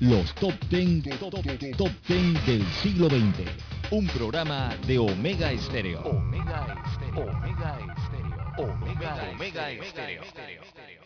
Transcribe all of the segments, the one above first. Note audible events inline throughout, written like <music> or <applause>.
los top 10, top, top 10 del siglo XX. Un programa de Omega Estéreo. Omega Estéreo. Omega Estéreo. Omega Estéreo.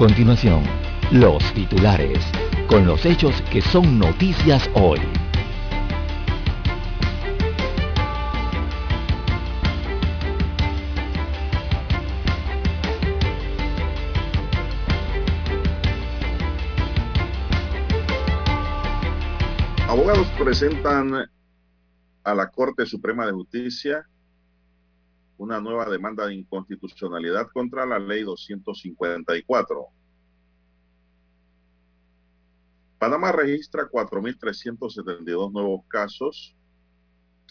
Continuación, los titulares, con los hechos que son noticias hoy. Abogados presentan a la Corte Suprema de Justicia una nueva demanda de inconstitucionalidad contra la ley 254. Panamá registra 4.372 nuevos casos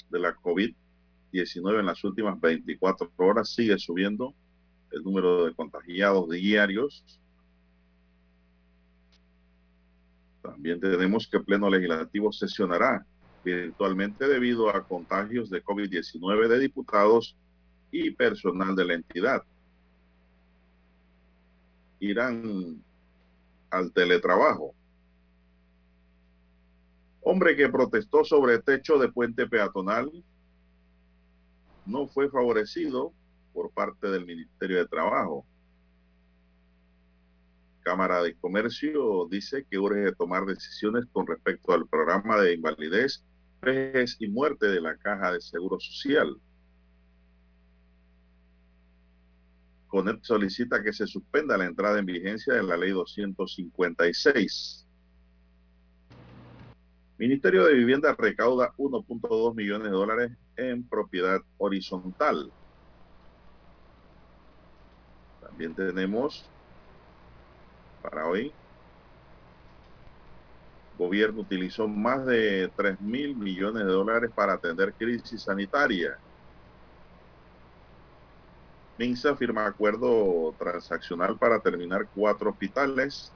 de la COVID-19 en las últimas 24 horas. Sigue subiendo el número de contagiados diarios. También tenemos que el Pleno Legislativo sesionará virtualmente debido a contagios de COVID-19 de diputados y personal de la entidad. Irán al teletrabajo. Hombre que protestó sobre techo de puente peatonal no fue favorecido por parte del Ministerio de Trabajo. Cámara de Comercio dice que urge tomar decisiones con respecto al programa de invalidez, vejez y muerte de la Caja de Seguro Social. CONEP solicita que se suspenda la entrada en vigencia de la ley 256. Ministerio de Vivienda recauda 1.2 millones de dólares en propiedad horizontal. También tenemos para hoy, gobierno utilizó más de 3 mil millones de dólares para atender crisis sanitaria. MINSA firma acuerdo transaccional para terminar cuatro hospitales.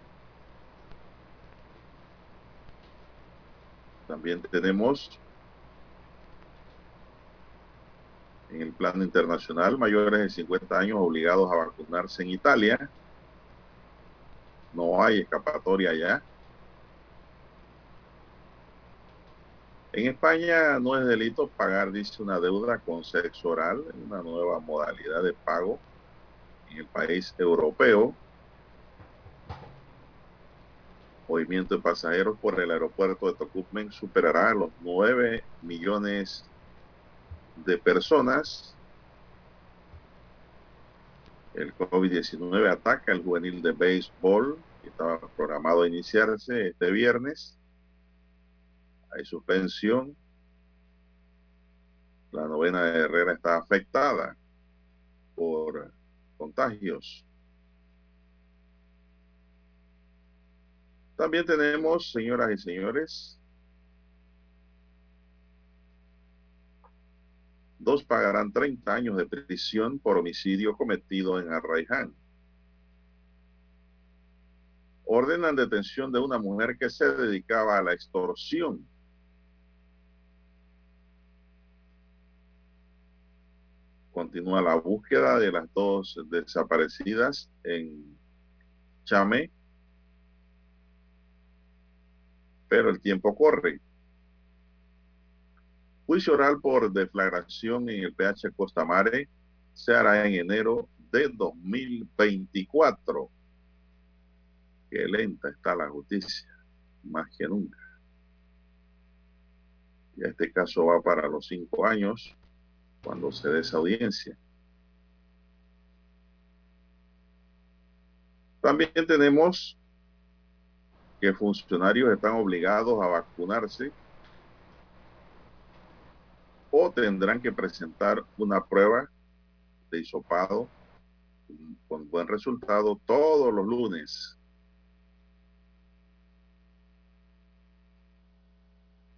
También tenemos en el plano internacional mayores de 50 años obligados a vacunarse en Italia. No hay escapatoria allá. En España no es delito pagar, dice, una deuda con sexo oral, una nueva modalidad de pago en el país europeo. Movimiento de pasajeros por el aeropuerto de Tocumen superará los 9 millones de personas. El COVID-19 ataca el juvenil de béisbol, que estaba programado a iniciarse este viernes hay suspensión. La novena de Herrera está afectada por contagios. También tenemos, señoras y señores, dos pagarán 30 años de prisión por homicidio cometido en Arraiján. Ordenan detención de una mujer que se dedicaba a la extorsión continúa la búsqueda de las dos desaparecidas en Chame, pero el tiempo corre. Juicio oral por deflagración en el PH Costa Mare se hará en enero de 2024. Qué lenta está la justicia, más que nunca. Y este caso va para los cinco años cuando se dé esa audiencia. También tenemos que funcionarios están obligados a vacunarse o tendrán que presentar una prueba de hisopado con buen resultado todos los lunes.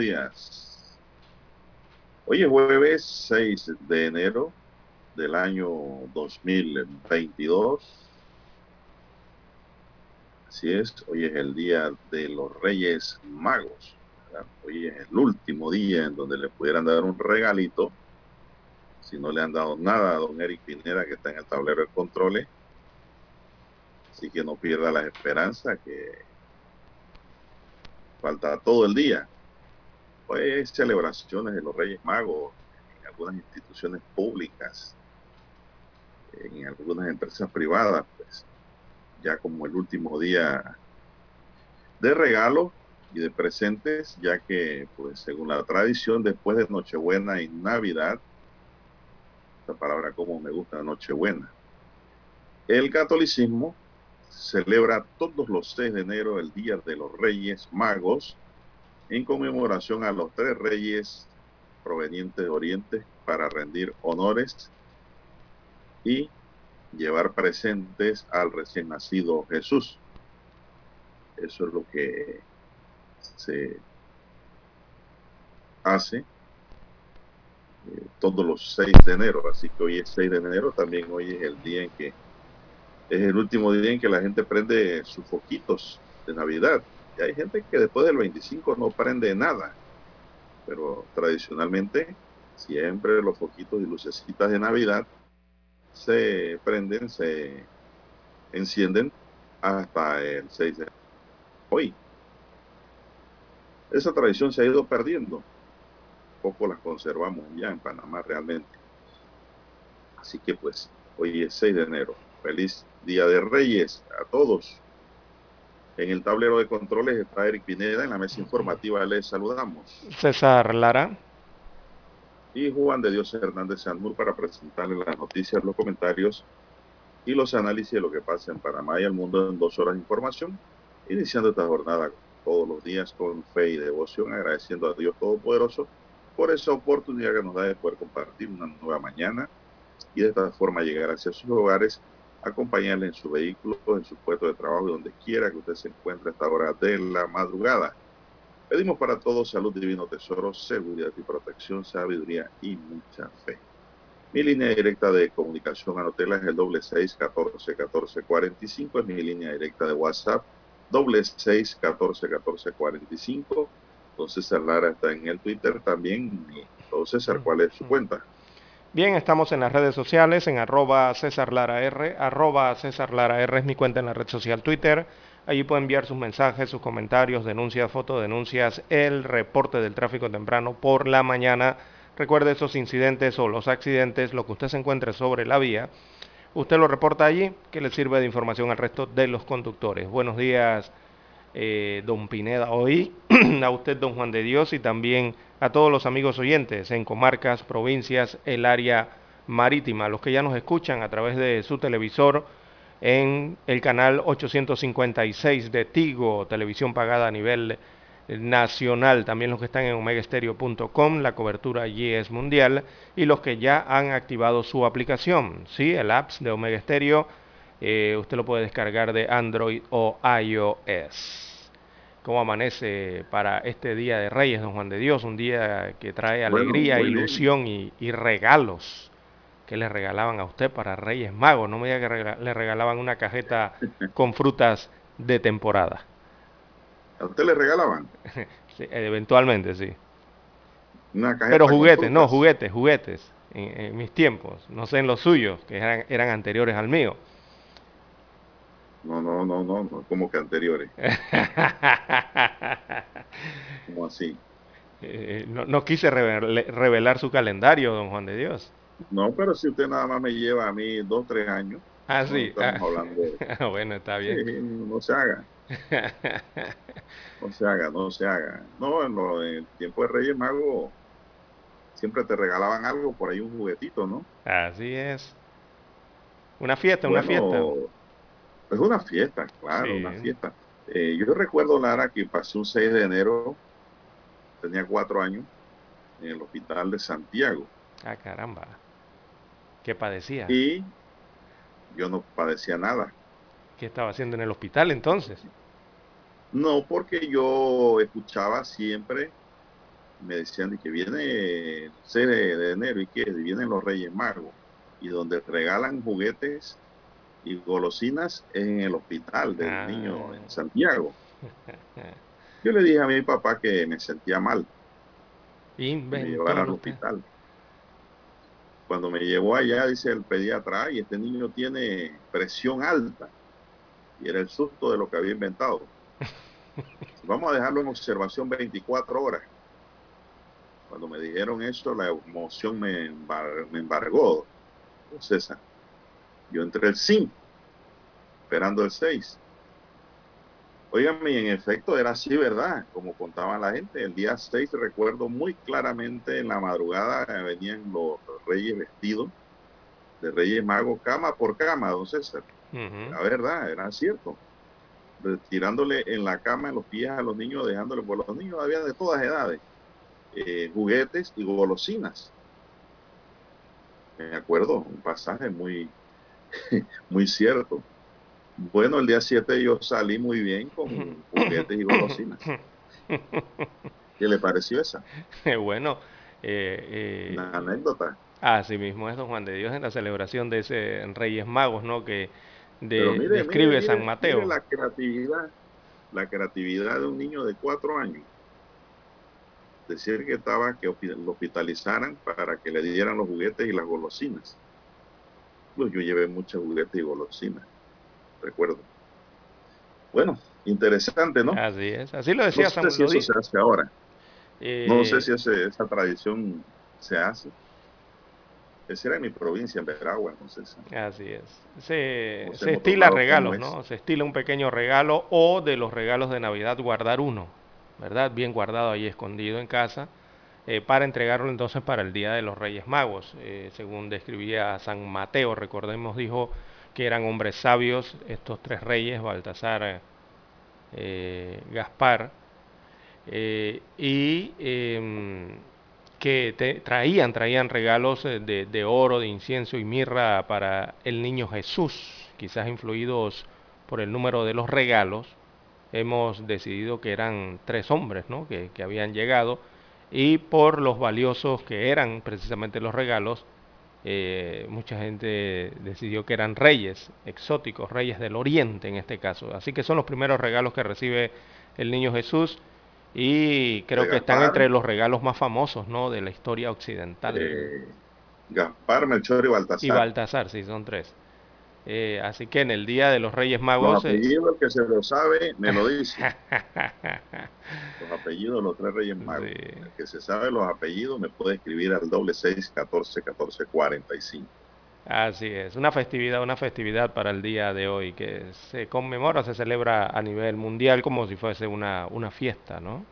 Días. Hoy es jueves 6 de enero del año 2022. Así es, hoy es el día de los Reyes Magos. Hoy es el último día en donde le pudieran dar un regalito. Si no le han dado nada a don Eric Pineda, que está en el tablero de controles. Así que no pierda la esperanza que falta todo el día. Pues celebraciones de los Reyes Magos en algunas instituciones públicas, en algunas empresas privadas, pues ya como el último día de regalo y de presentes, ya que pues según la tradición después de Nochebuena y Navidad, esta palabra como me gusta, Nochebuena, el catolicismo celebra todos los 6 de enero el Día de los Reyes Magos en conmemoración a los tres reyes provenientes de Oriente para rendir honores y llevar presentes al recién nacido Jesús. Eso es lo que se hace eh, todos los 6 de enero. Así que hoy es 6 de enero, también hoy es el día en que es el último día en que la gente prende sus foquitos de Navidad. Y hay gente que después del 25 no prende nada. Pero tradicionalmente siempre los foquitos y lucecitas de Navidad se prenden, se encienden hasta el 6 de hoy. Esa tradición se ha ido perdiendo. Poco las conservamos ya en Panamá realmente. Así que pues hoy es 6 de enero. Feliz Día de Reyes a todos. En el tablero de controles está Eric Pineda, en la mesa informativa les saludamos. César Lara. Y Juan de Dios Hernández Sanmur para presentarles las noticias, los comentarios y los análisis de lo que pasa en Panamá y el mundo en dos horas de información, iniciando esta jornada todos los días con fe y devoción, agradeciendo a Dios Todopoderoso por esa oportunidad que nos da de poder compartir una nueva mañana y de esta forma llegar hacia sus hogares acompañarle en su vehículo, en su puesto de trabajo, donde quiera que usted se encuentre a esta hora de la madrugada. Pedimos para todos salud, divino tesoro, seguridad y protección, sabiduría y mucha fe. Mi línea directa de comunicación anotela es el doble seis catorce catorce cuarenta y cinco, es mi línea directa de WhatsApp, doble seis catorce catorce cuarenta y cinco. Entonces Lara está en el Twitter también. Entonces, ¿cuál es su cuenta? Bien, estamos en las redes sociales, en arroba César R, arroba César R es mi cuenta en la red social Twitter, Allí puede enviar sus mensajes, sus comentarios, denuncias, fotodenuncias, el reporte del tráfico temprano por la mañana. Recuerde esos incidentes o los accidentes, lo que usted se encuentre sobre la vía. Usted lo reporta allí, que le sirve de información al resto de los conductores. Buenos días, eh, don Pineda, hoy <clears throat> a usted, don Juan de Dios, y también a todos los amigos oyentes en comarcas, provincias, el área marítima, los que ya nos escuchan a través de su televisor en el canal 856 de Tigo, televisión pagada a nivel nacional, también los que están en omegaestereo.com, la cobertura allí es mundial, y los que ya han activado su aplicación, ¿sí? el apps de Omega Stereo, eh, usted lo puede descargar de Android o iOS. ¿Cómo amanece para este Día de Reyes, don Juan de Dios? Un día que trae alegría, ilusión y, y regalos que le regalaban a usted para Reyes Magos. No me diga que le regalaban una cajeta <laughs> con frutas de temporada. ¿A usted le regalaban? <laughs> sí, eventualmente, sí. Una cajeta Pero juguetes, no, juguetes, juguetes. En, mis tiempos, no sé en los suyos, que eran, eran anteriores al mío. No, no, no, no, no como que anteriores. <laughs> ¿Cómo así? Eh, no, no, quise revelar su calendario, don Juan de Dios. No, pero si usted nada más me lleva a mí dos, tres años. Ah, sí. Estamos ah. hablando <laughs> ah, bueno, está bien. <laughs> no se haga. no se haga, no se haga. No, en, el tiempo de Reyes Magos siempre te regalaban algo, por ahí un juguetito, ¿no? Así es. Una fiesta, una fiesta. Es una fiesta, claro, una fiesta. Eh, yo recuerdo, Lara, que pasé un 6 de enero, tenía cuatro años, en el hospital de Santiago. Ah, caramba. ¿Qué padecía? Y yo no padecía nada. ¿Qué estaba haciendo en el hospital entonces? No, porque yo escuchaba siempre, me decían que viene el 6 de enero y que vienen los Reyes Magos y donde regalan juguetes y golosinas en el hospital del ah. niño en Santiago. <laughs> Yo le dije a mi papá que me sentía mal. y Me llevara al hospital. Cuando me llevó allá, dice el pediatra, y este niño tiene presión alta. Y era el susto de lo que había inventado. <laughs> Vamos a dejarlo en observación 24 horas. Cuando me dijeron eso, la emoción me, embargó, César. Yo entré el 5, esperando el 6. Óigame, en efecto era así, ¿verdad? Como contaba la gente, el día 6 recuerdo muy claramente en la madrugada venían los reyes vestidos de reyes magos cama por cama, don César. La verdad, era cierto. Tirándole en la cama, en los pies a los niños, dejándole por los niños, había de todas edades, eh, juguetes y golosinas. Me acuerdo, un pasaje muy, <laughs> muy cierto. Bueno, el día 7 yo salí muy bien con <laughs> juguetes y golosinas. <laughs> ¿Qué le pareció esa? bueno, eh, eh, una anécdota. Así mismo es don Juan de Dios en la celebración de ese Reyes Magos, ¿no? Que describe San Mateo. la creatividad, la creatividad de un niño de cuatro años. Decir que estaba que lo hospitalizaran para que le dieran los juguetes y las golosinas. Yo llevé muchos juguetes y golosinas recuerdo. Bueno, interesante, ¿no? Así es, así lo decía no sé si eso se hace ahora. No sé si esa tradición se hace. Esa era en mi provincia, en Veragua, entonces. Así es. Se, se estila regalos, ¿no? Se estila un pequeño regalo o de los regalos de Navidad guardar uno, ¿verdad? Bien guardado ahí escondido en casa, eh, para entregarlo entonces para el Día de los Reyes Magos. Eh, según describía San Mateo, recordemos, dijo que eran hombres sabios, estos tres reyes, Baltasar, eh, Gaspar, eh, y em, que traían, traían regalos de, de, oro, de incienso y mirra para el niño Jesús, quizás influidos por el número de los regalos, hemos decidido que eran tres hombres ¿no? que, que habían llegado y por los valiosos que eran precisamente los regalos, eh, mucha gente decidió que eran reyes exóticos, reyes del oriente en este caso. Así que son los primeros regalos que recibe el niño Jesús y creo que están entre los regalos más famosos ¿no? de la historia occidental. Eh, Gaspar, Melchor y Baltasar. Y Baltasar, sí, son tres. Eh, así que en el Día de los Reyes Magos... Los apellidos, que se lo sabe, me lo dice. <laughs> los apellidos, los tres Reyes Magos. El que se sabe los apellidos me puede escribir al doble seis, catorce, catorce, cuarenta y cinco. Así es, una festividad, una festividad para el día de hoy que se conmemora, se celebra a nivel mundial como si fuese una, una fiesta, ¿no?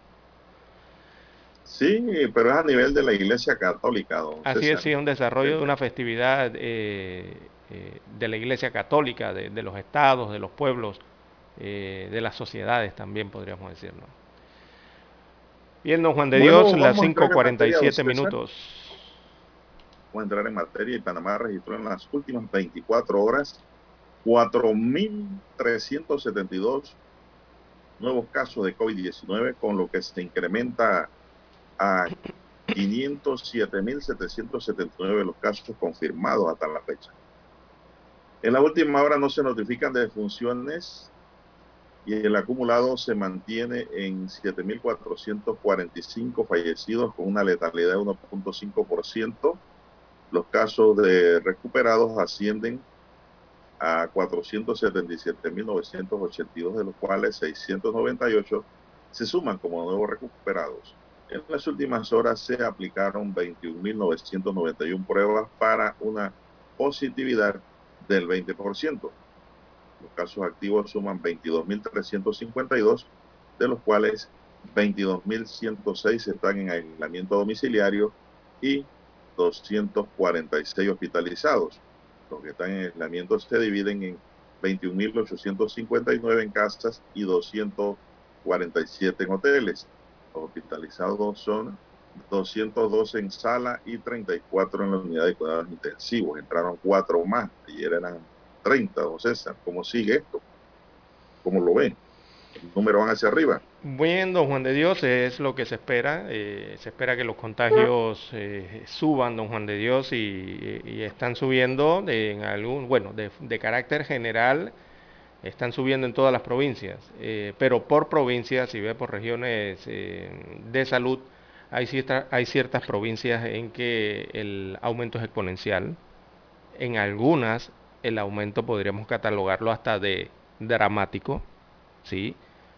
Sí, pero es a nivel de la Iglesia Católica. Así es, sí, un desarrollo de una festividad eh, eh, de la Iglesia Católica, de, los estados, de los pueblos, eh, de las sociedades también, podríamos decirlo. Bien, don Juan de Dios, las 5.47 minutos. Vamos a entrar en materia y Panamá registró en las últimas 24 horas 4.372 nuevos casos de COVID-19, con lo que se incrementa a 507.779 los casos confirmados hasta la fecha. En la última hora no se notifican de defunciones y el acumulado se mantiene en 7.445 fallecidos con una letalidad de 1.5%. Los casos de recuperados ascienden a 477.982, de los cuales 698 se suman como nuevos recuperados. En las últimas horas se aplicaron 21.991 pruebas para una positividad del 20%. Los casos activos suman 22.352, de los cuales 22.106 están en aislamiento domiciliario y 246 hospitalizados. Los que están en aislamiento se dividen en 21.859 en casas y 247 en hoteles. Los hospitalizados son 212 en sala y 34 en la unidad de cuidados intensivos. Entraron cuatro más. Ayer eran 30, don César. ¿Cómo sigue esto? ¿Cómo lo ven? ¿El número van hacia arriba? Bueno, don Juan de Dios, es lo que se espera. Eh, se espera que los contagios eh, suban, don Juan de Dios, y, están subiendo en algún, bueno, de, carácter general, están subiendo en todas las provincias, eh, pero por provincias, si ve por regiones de salud, hay, hay ciertas provincias en que el aumento es exponencial. En algunas el aumento podríamos catalogarlo hasta de dramático, ¿sí?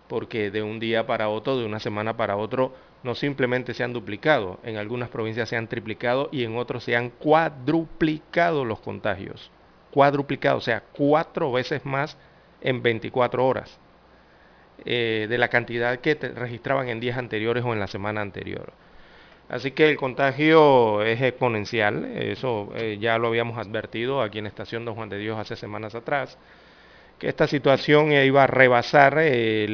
Porque de un día para otro, de una semana para otro, no simplemente se han duplicado, en algunas provincias se han triplicado y en otros se han cuadruplicado los contagios. Cuadruplicado, o sea, cuatro veces más en 24 horas. Eh, de la cantidad que registraban en días anteriores o en la semana anterior. Así que el contagio es exponencial, eso eh, ya lo habíamos advertido aquí en Estación Don Juan de Dios hace semanas atrás, que esta situación iba a rebasar eh,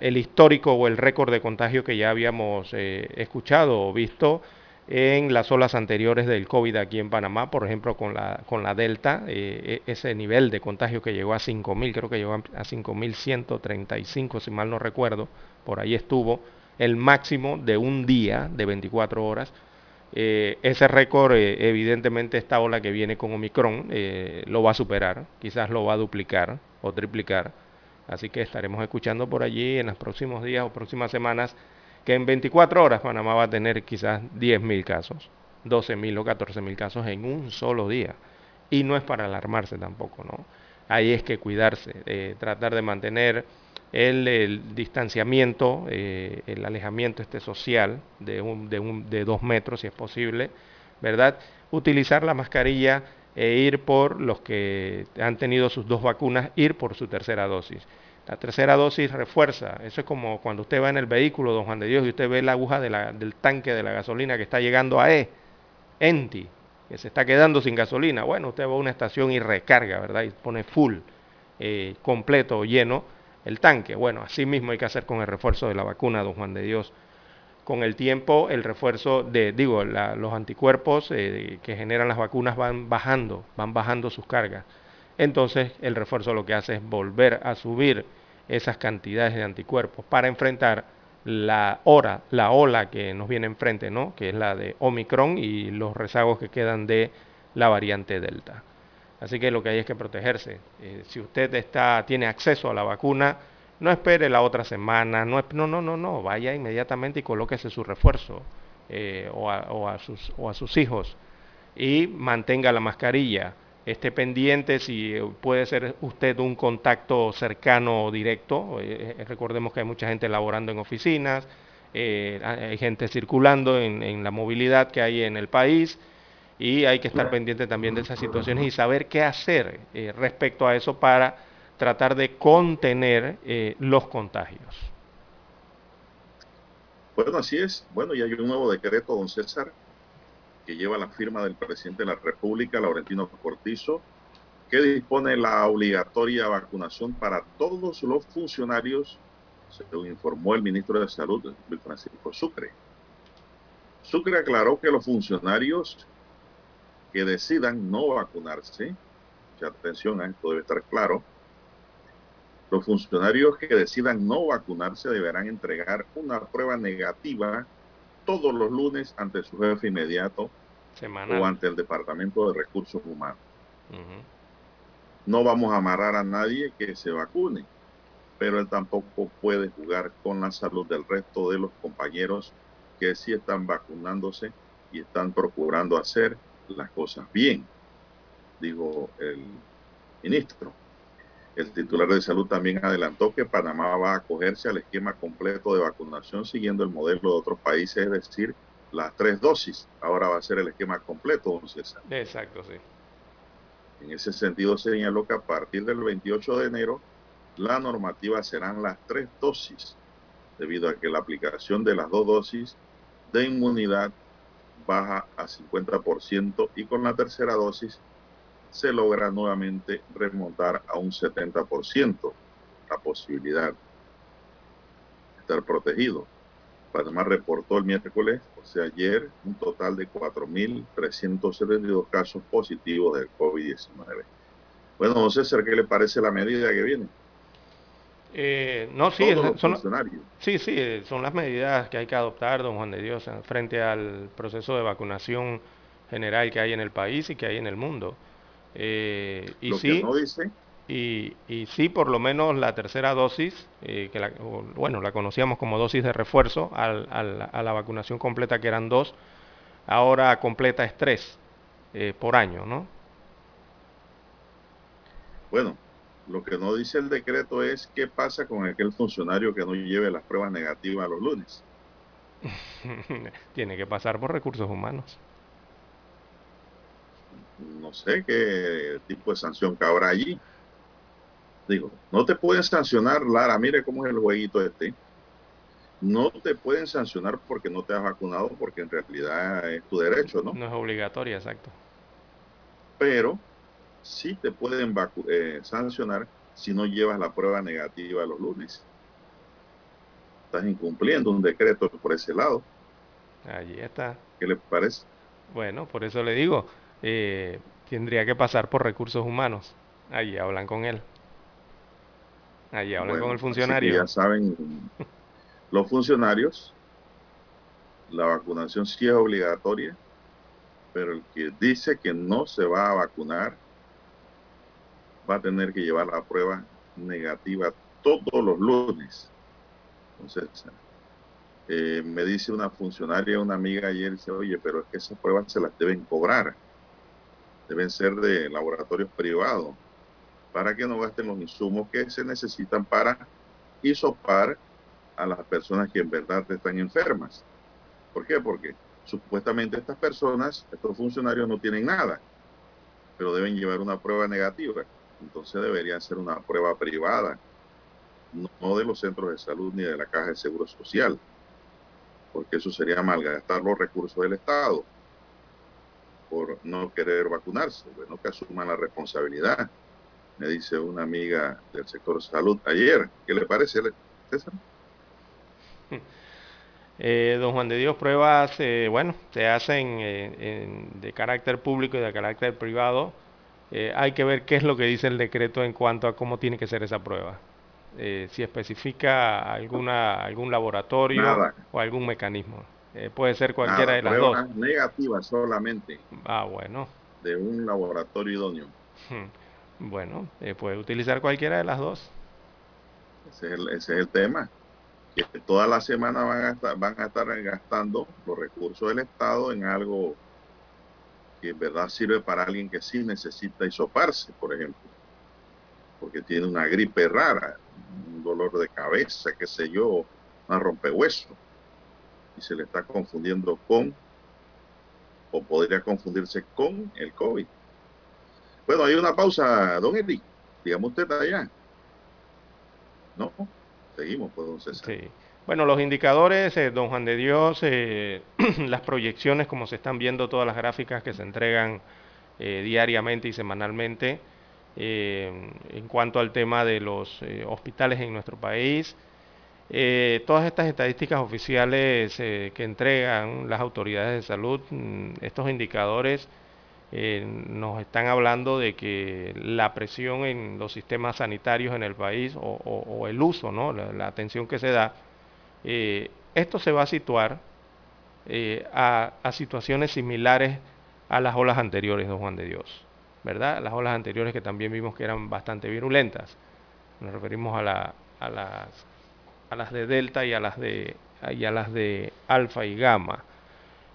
el histórico o el récord de contagio que ya habíamos escuchado o visto en las olas anteriores del COVID aquí en Panamá, por ejemplo con la, con la Delta, e, ese nivel de contagio que llegó a 5.000, creo que llegó a 5.135 si mal no recuerdo, por ahí estuvo, el máximo de un día de 24 horas. Eh, ese récord eh, evidentemente esta ola que viene con Omicron eh, lo va a superar, quizás lo va a duplicar o triplicar. Así que estaremos escuchando por allí en los próximos días o próximas semanas que en 24 horas Panamá va a tener quizás 10.000 casos, 12.000 o 14.000 casos en un solo día. Y no es para alarmarse tampoco, ¿no? Ahí es que cuidarse, tratar de mantener el, distanciamiento, eh, el alejamiento este social de, un, de, un, de dos metros si es posible, ¿verdad? Utilizar la mascarilla e ir por los que han tenido sus dos vacunas, ir por su tercera dosis. La tercera dosis refuerza, eso es como cuando usted va en el vehículo, don Juan de Dios, y usted ve la aguja del tanque de la gasolina que está llegando a E, ENTI, que se está quedando sin gasolina. Bueno, usted va a una estación y recarga, ¿verdad? Y pone full, eh, completo, lleno, el tanque. Bueno, así mismo hay que hacer con el refuerzo de la vacuna, don Juan de Dios. Con el tiempo, el refuerzo de, digo, los anticuerpos eh, que generan las vacunas van bajando, van bajando sus cargas. Entonces, el refuerzo lo que hace es volver a subir esas cantidades de anticuerpos para enfrentar la hora, la ola que nos viene enfrente, ¿no? Que es la de Omicron y los rezagos que quedan de la variante Delta. Así que lo que hay es que protegerse. Eh, si usted está, tiene acceso a la vacuna, no espere la otra semana, no, no, no, no, no, vaya inmediatamente y colóquese su refuerzo eh, o, a, sus, o, a, sus, hijos y mantenga la mascarilla. Esté pendiente si puede ser usted un contacto cercano o directo. Eh, recordemos que hay mucha gente laborando en oficinas, hay gente circulando en, la movilidad que hay en el país y hay que estar pendiente también de esas situaciones y saber qué hacer respecto a eso para tratar de contener los contagios. Bueno, así es. Bueno, y hay un nuevo decreto, don César, que lleva la firma del presidente de la República, Laurentino Cortizo, que dispone la obligatoria vacunación para todos los funcionarios, según informó el ministro de Salud, Luis Francisco Sucre. Sucre aclaró que los funcionarios que decidan no vacunarse, mucha atención esto debe estar claro, los funcionarios que decidan no vacunarse deberán entregar una prueba negativa todos los lunes ante su jefe inmediato o ante el Departamento de Recursos Humanos. No vamos a amarrar a nadie que se vacune, pero él tampoco puede jugar con la salud del resto de los compañeros que sí están vacunándose y están procurando hacer las cosas bien, dijo el ministro. El titular de salud también adelantó que Panamá va a acogerse al esquema completo de vacunación siguiendo el modelo de otros países, es decir, las tres dosis. Ahora va a ser el esquema completo, don César. Exacto, sí. En ese sentido, señaló que a partir del 28 de enero, la normativa serán las tres dosis, debido a que la aplicación de las dos dosis de inmunidad baja a 50% y con la tercera dosis se logra nuevamente remontar a un 70% la posibilidad de estar protegido. Panamá reportó el miércoles, o sea, ayer, un total de 4.372 casos positivos del COVID-19. Bueno, don César, ¿qué le parece la medida que viene? Eh, no, sí, son, sí, sí, son las medidas que hay que adoptar, don Juan de Dios, frente al proceso de vacunación general que hay en el país y que hay en el mundo. Eh, y sí, Y, y, sí, por lo menos la tercera dosis, eh, que la, bueno, la conocíamos como dosis de refuerzo al, a la vacunación completa que eran dos, ahora completa es tres eh, por año, ¿no? Bueno, lo que no dice el decreto es qué pasa con aquel funcionario que no lleve las pruebas negativas los lunes. <laughs> Tiene que pasar por recursos humanos no sé qué tipo de sanción cabrá allí. Digo, no te pueden sancionar, Lara, mire cómo es el jueguito este. No te pueden sancionar porque no te has vacunado, porque en realidad es tu derecho, ¿no? No es obligatorio, exacto. Pero sí te pueden eh, sancionar si no llevas la prueba negativa los lunes. Estás incumpliendo un decreto por ese lado. Allí está. ¿Qué le parece? Bueno, por eso le digo, eh, tendría que pasar por recursos humanos. Allí hablan con él. Allí hablan con el funcionario. Ya saben, los funcionarios, la vacunación sí es obligatoria, pero el que dice que no se va a vacunar va a tener que llevar la prueba negativa todos los lunes. Entonces, eh, me dice una funcionaria, una amiga ayer, dice, oye, pero es que esas pruebas se las deben cobrar deben ser de laboratorios privados para que no gasten los insumos que se necesitan para isopar a las personas que en verdad están enfermas. ¿Por qué? Porque supuestamente estas personas, estos funcionarios no tienen nada, pero deben llevar una prueba negativa. Entonces debería ser una prueba privada, no de los centros de salud ni de la Caja de Seguro Social, porque eso sería malgastar los recursos del Estado por no querer vacunarse. Bueno, que asuman la responsabilidad, me dice una amiga del sector salud ayer. ¿Qué le parece, César? <laughs> Eh, don Juan de Dios, pruebas, eh, bueno, se hacen eh, de carácter público y de carácter privado. hay que ver qué es lo que dice el decreto en cuanto a cómo tiene que ser esa prueba. si especifica alguna algún laboratorio o algún mecanismo. Eh, puede ser cualquiera de las dos. Negativa solamente. Ah, bueno. De un laboratorio idóneo. Bueno, eh, puede utilizar cualquiera de las dos. Ese es el, tema. Que toda la semana van a, estar, van a estar gastando los recursos del Estado en algo que en verdad sirve para alguien que sí necesita hisoparse, por ejemplo, porque tiene una gripe rara, un dolor de cabeza, qué sé yo, una rompehueso, y se le está confundiendo con, o podría confundirse con el COVID. Bueno, hay una pausa, don Eli, digamos usted allá. No, seguimos, pues, don César. Sí. Bueno, los indicadores, eh, don Juan de Dios, eh, <clears throat> las proyecciones, como se están viendo todas las gráficas que se entregan eh, diariamente y semanalmente, en cuanto al tema de los hospitales en nuestro país, todas estas estadísticas oficiales que entregan las autoridades de salud, mm, estos indicadores nos están hablando de que la presión en los sistemas sanitarios en el país o, el uso, ¿no? la atención que se da, eh, esto se va a situar eh, a, situaciones similares a las olas anteriores, don Juan de Dios, ¿verdad? Las olas anteriores que también vimos que eran bastante virulentas. Nos referimos a, la, a, las, a las de Delta y a las de, y a las de Alfa y Gamma.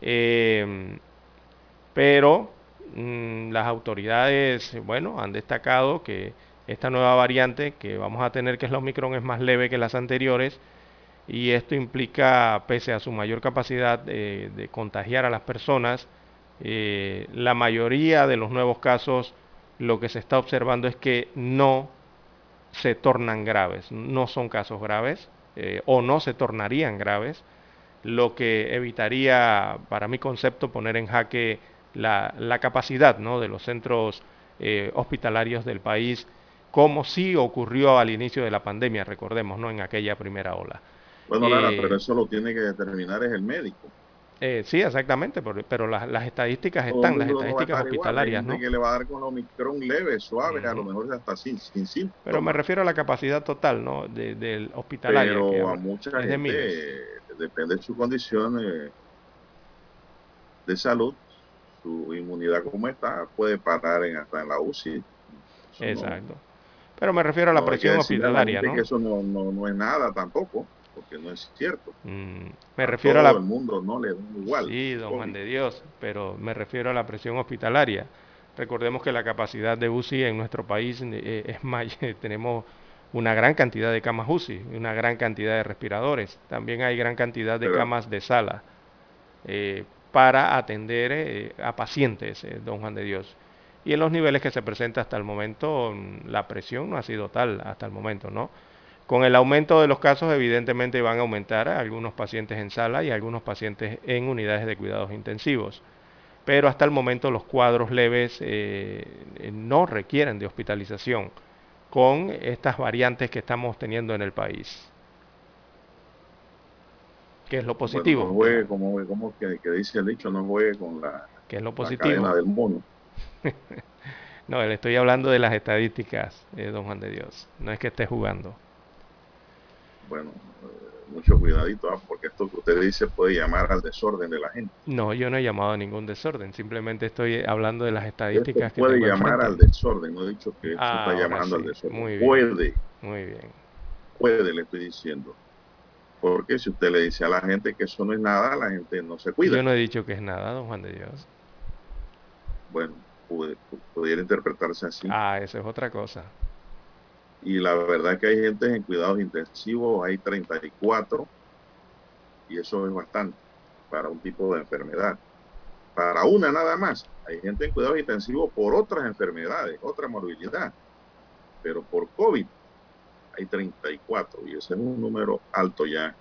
Eh, pero mm, las autoridades, bueno, han destacado que esta nueva variante que vamos a tener, que es la Omicron, es más leve que las anteriores y esto implica, pese a su mayor capacidad de contagiar a las personas, eh, la mayoría de los nuevos casos lo que se está observando es que no se tornan graves, no son casos graves eh, o no se tornarían graves, lo que evitaría, para mi concepto, poner en jaque la, capacidad ¿no? de los centros eh, hospitalarios del país, como sí ocurrió al inicio de la pandemia, recordemos, ¿no? en aquella primera ola. Bueno, Lara, eh, pero eso lo tiene que determinar es el médico. Eh, sí, exactamente, pero, las, estadísticas están, las estadísticas hospitalarias, ¿no? que le va a dar con Omicron leve, suave, a lo mejor hasta sin, sin síntomas. Pero me refiero a la capacidad total, ¿no? del hospitalario. Pero a mucha gente, depende de su condición de salud, su inmunidad como está, puede parar en, hasta en la UCI. Exacto. pero me refiero a la presión hospitalaria, ¿no? Que eso no, no es nada tampoco porque no es cierto. Mm, me refiero a la... el mundo no le da igual. Sí, don Juan de Dios, pero me refiero a la presión hospitalaria. Recordemos que la capacidad de UCI en nuestro país eh, es mayor, <laughs> tenemos una gran cantidad de camas UCI, una gran cantidad de respiradores. También hay gran cantidad de camas de sala eh, para atender eh, a pacientes, don Juan de Dios. Y en los niveles que se presenta hasta el momento, mm, la presión no ha sido tal hasta el momento, ¿no? Con el aumento de los casos, evidentemente van a aumentar algunos pacientes en sala y algunos pacientes en unidades de cuidados intensivos. Pero hasta el momento los cuadros leves eh, no requieren de hospitalización con estas variantes que estamos teniendo en el país. ¿Qué es lo positivo? no juegue, como, como que, dice el dicho, no juegue con la, ¿Qué es lo positivo? del mono. <laughs> no, le estoy hablando de las estadísticas, eh, don Juan de Dios. No es que esté jugando bueno, eh, mucho cuidadito, ¿ah? porque esto que usted dice puede llamar al desorden de la gente. No, yo no he llamado a ningún desorden, simplemente estoy hablando de las estadísticas que puede llamar al desorden, no he dicho que ah, está llamando al desorden. Muy bien, puede. Muy bien. Puede, le estoy diciendo. Porque si usted le dice a la gente que eso no es nada, la gente no se cuida. Yo no he dicho que es nada, don Juan de Dios. Bueno, pudiera interpretarse así. Ah, eso es otra cosa y la verdad es que hay gente en cuidados intensivos, hay 34 y eso es bastante para un tipo de enfermedad. Para una nada más, hay gente en cuidados intensivos por otras enfermedades, otra morbilidad, pero por COVID hay 34 y ese es un número alto ya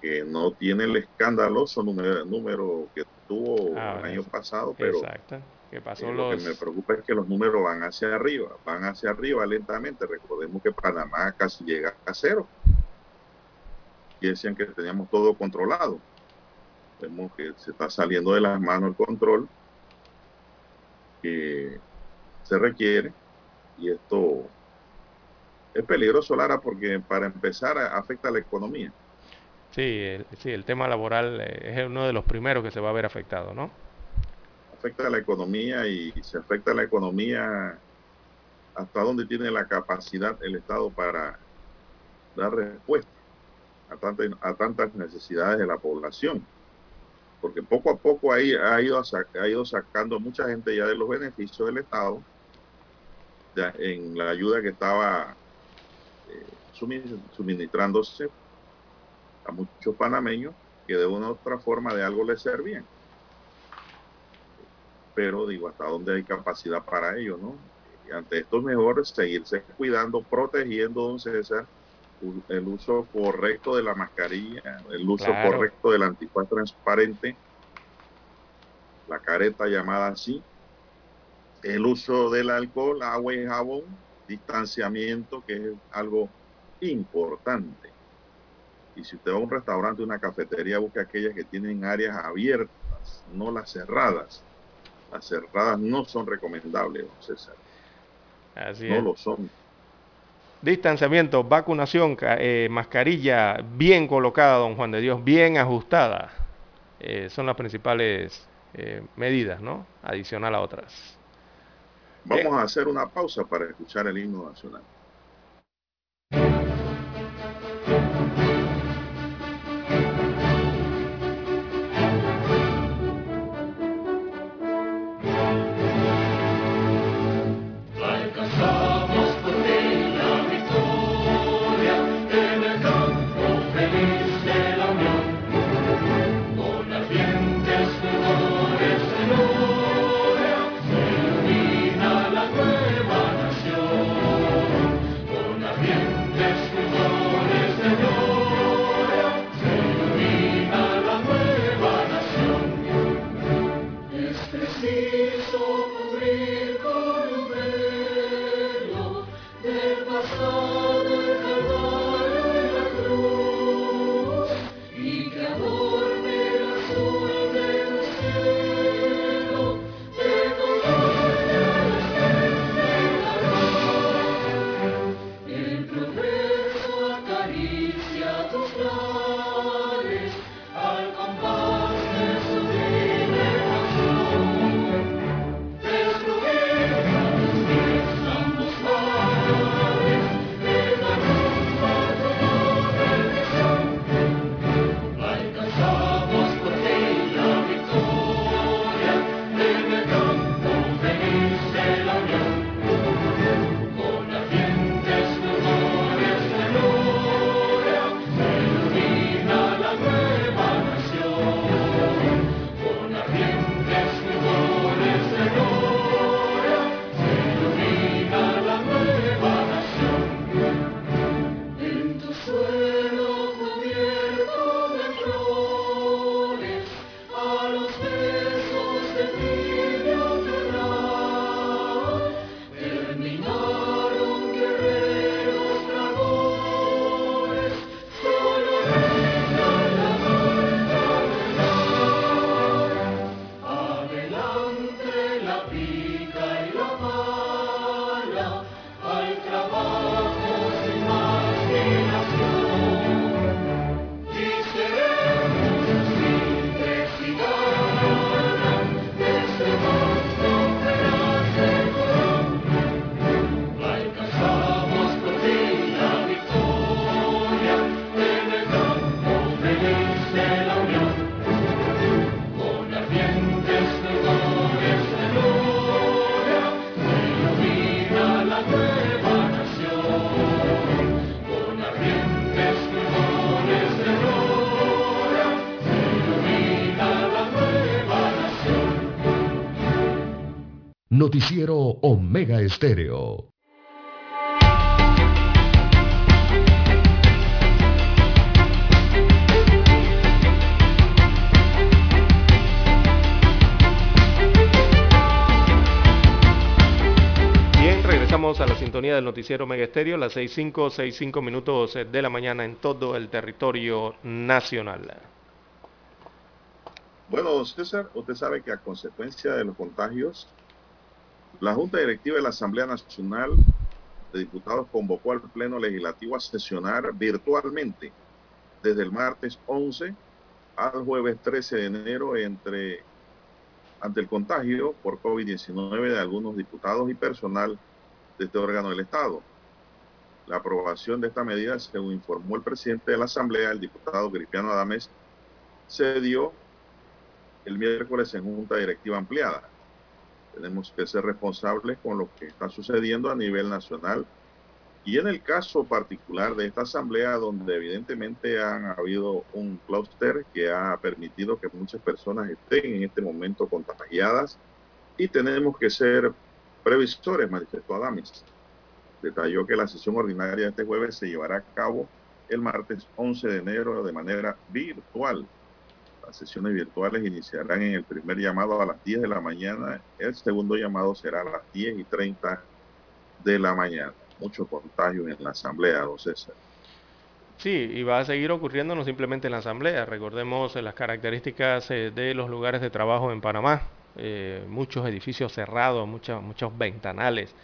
que no tiene el escandaloso número, número que tuvo ah, el año pasado, pero exacto pasó Lo que me preocupa es que los números van hacia arriba, van hacia arriba lentamente. Recordemos que Panamá casi llega a cero. Y decían que teníamos todo controlado. Vemos que se está saliendo de las manos el control que se requiere. Y esto es peligroso, Lara, porque para empezar afecta a la economía. Sí, el, sí, el tema laboral eh, es uno de los primeros que se va a ver afectado, ¿no? afecta a la economía y se afecta a la economía hasta dónde tiene la capacidad el Estado para dar respuesta a, tantas, a tantas necesidades de la población. porque poco a poco ahí ha ido, ha ido sacando mucha gente ya de los beneficios del Estado en la ayuda que estaba eh, suministrándose a muchos panameños que de una u otra forma de algo les servían. Pero digo, hasta dónde hay capacidad para ello, ¿no? Y ante esto es mejor seguirse cuidando, protegiendo, don César, el uso correcto de la mascarilla, el uso correcto del antifaz transparente, la careta llamada así, el uso del alcohol, agua y jabón, distanciamiento, que es algo importante. Y si usted va a un restaurante, una cafetería, busque aquellas que tienen áreas abiertas, no las cerradas. Las cerradas no son recomendables, don César. Así no lo son. Distanciamiento, vacunación, eh, mascarilla bien colocada, don Juan de Dios, bien ajustada. Eh, son las principales eh, medidas, ¿no? Adicional a otras. Vamos a hacer una pausa para escuchar el himno nacional. Noticiero Omega Estéreo. Bien, regresamos a la sintonía del noticiero Omega Estéreo, las 6.5, 6.5 minutos de la mañana en todo el territorio nacional. Bueno, César, usted sabe que a consecuencia de los contagios la Junta Directiva de la Asamblea Nacional de Diputados convocó al Pleno Legislativo a sesionar virtualmente desde el martes 11 al jueves 13 de enero entre, ante el contagio por COVID-19 de algunos diputados y personal de este órgano del Estado. La aprobación de esta medida, según informó el presidente de la Asamblea, el diputado Cristiano Adames, se dio el miércoles en junta directiva ampliada. Tenemos que ser responsables con lo que está sucediendo a nivel nacional y en el caso particular de esta asamblea, donde evidentemente han habido un clúster que ha permitido que muchas personas estén en este momento contagiadas y tenemos que ser previsores, manifestó Adamis. Detalló que la sesión ordinaria de este jueves se llevará a cabo el martes 11 de enero de manera virtual. Las sesiones virtuales iniciarán en el primer llamado a las 10 de la mañana, el segundo llamado será a las 10 y 30 de la mañana mucho contagio en la asamblea, don. Sí, y va a seguir ocurriendo no simplemente en la asamblea. Recordemos las características eh, de los lugares de trabajo en Panamá. Eh, muchos edificios cerrados, muchos, muchos ventanales.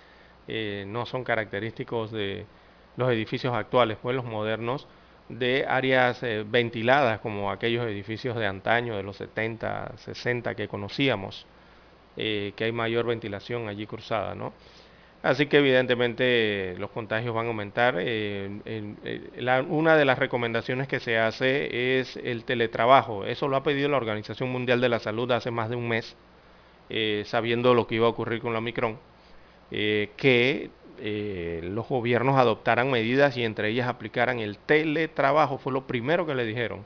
Eh, no son característicos de los edificios actuales, pues los modernos, de áreas ventiladas como aquellos edificios de antaño, de los 70, 60 que conocíamos, que hay mayor ventilación allí cruzada, ¿no? Así que evidentemente los contagios van a aumentar. Eh, eh, una de las recomendaciones que se hace es el teletrabajo. Eso lo ha pedido la Organización Mundial de la Salud hace más de un mes, eh, sabiendo lo que iba a ocurrir con la Omicron, que los gobiernos adoptaran medidas y entre ellas aplicaran el teletrabajo. Fue lo primero que le dijeron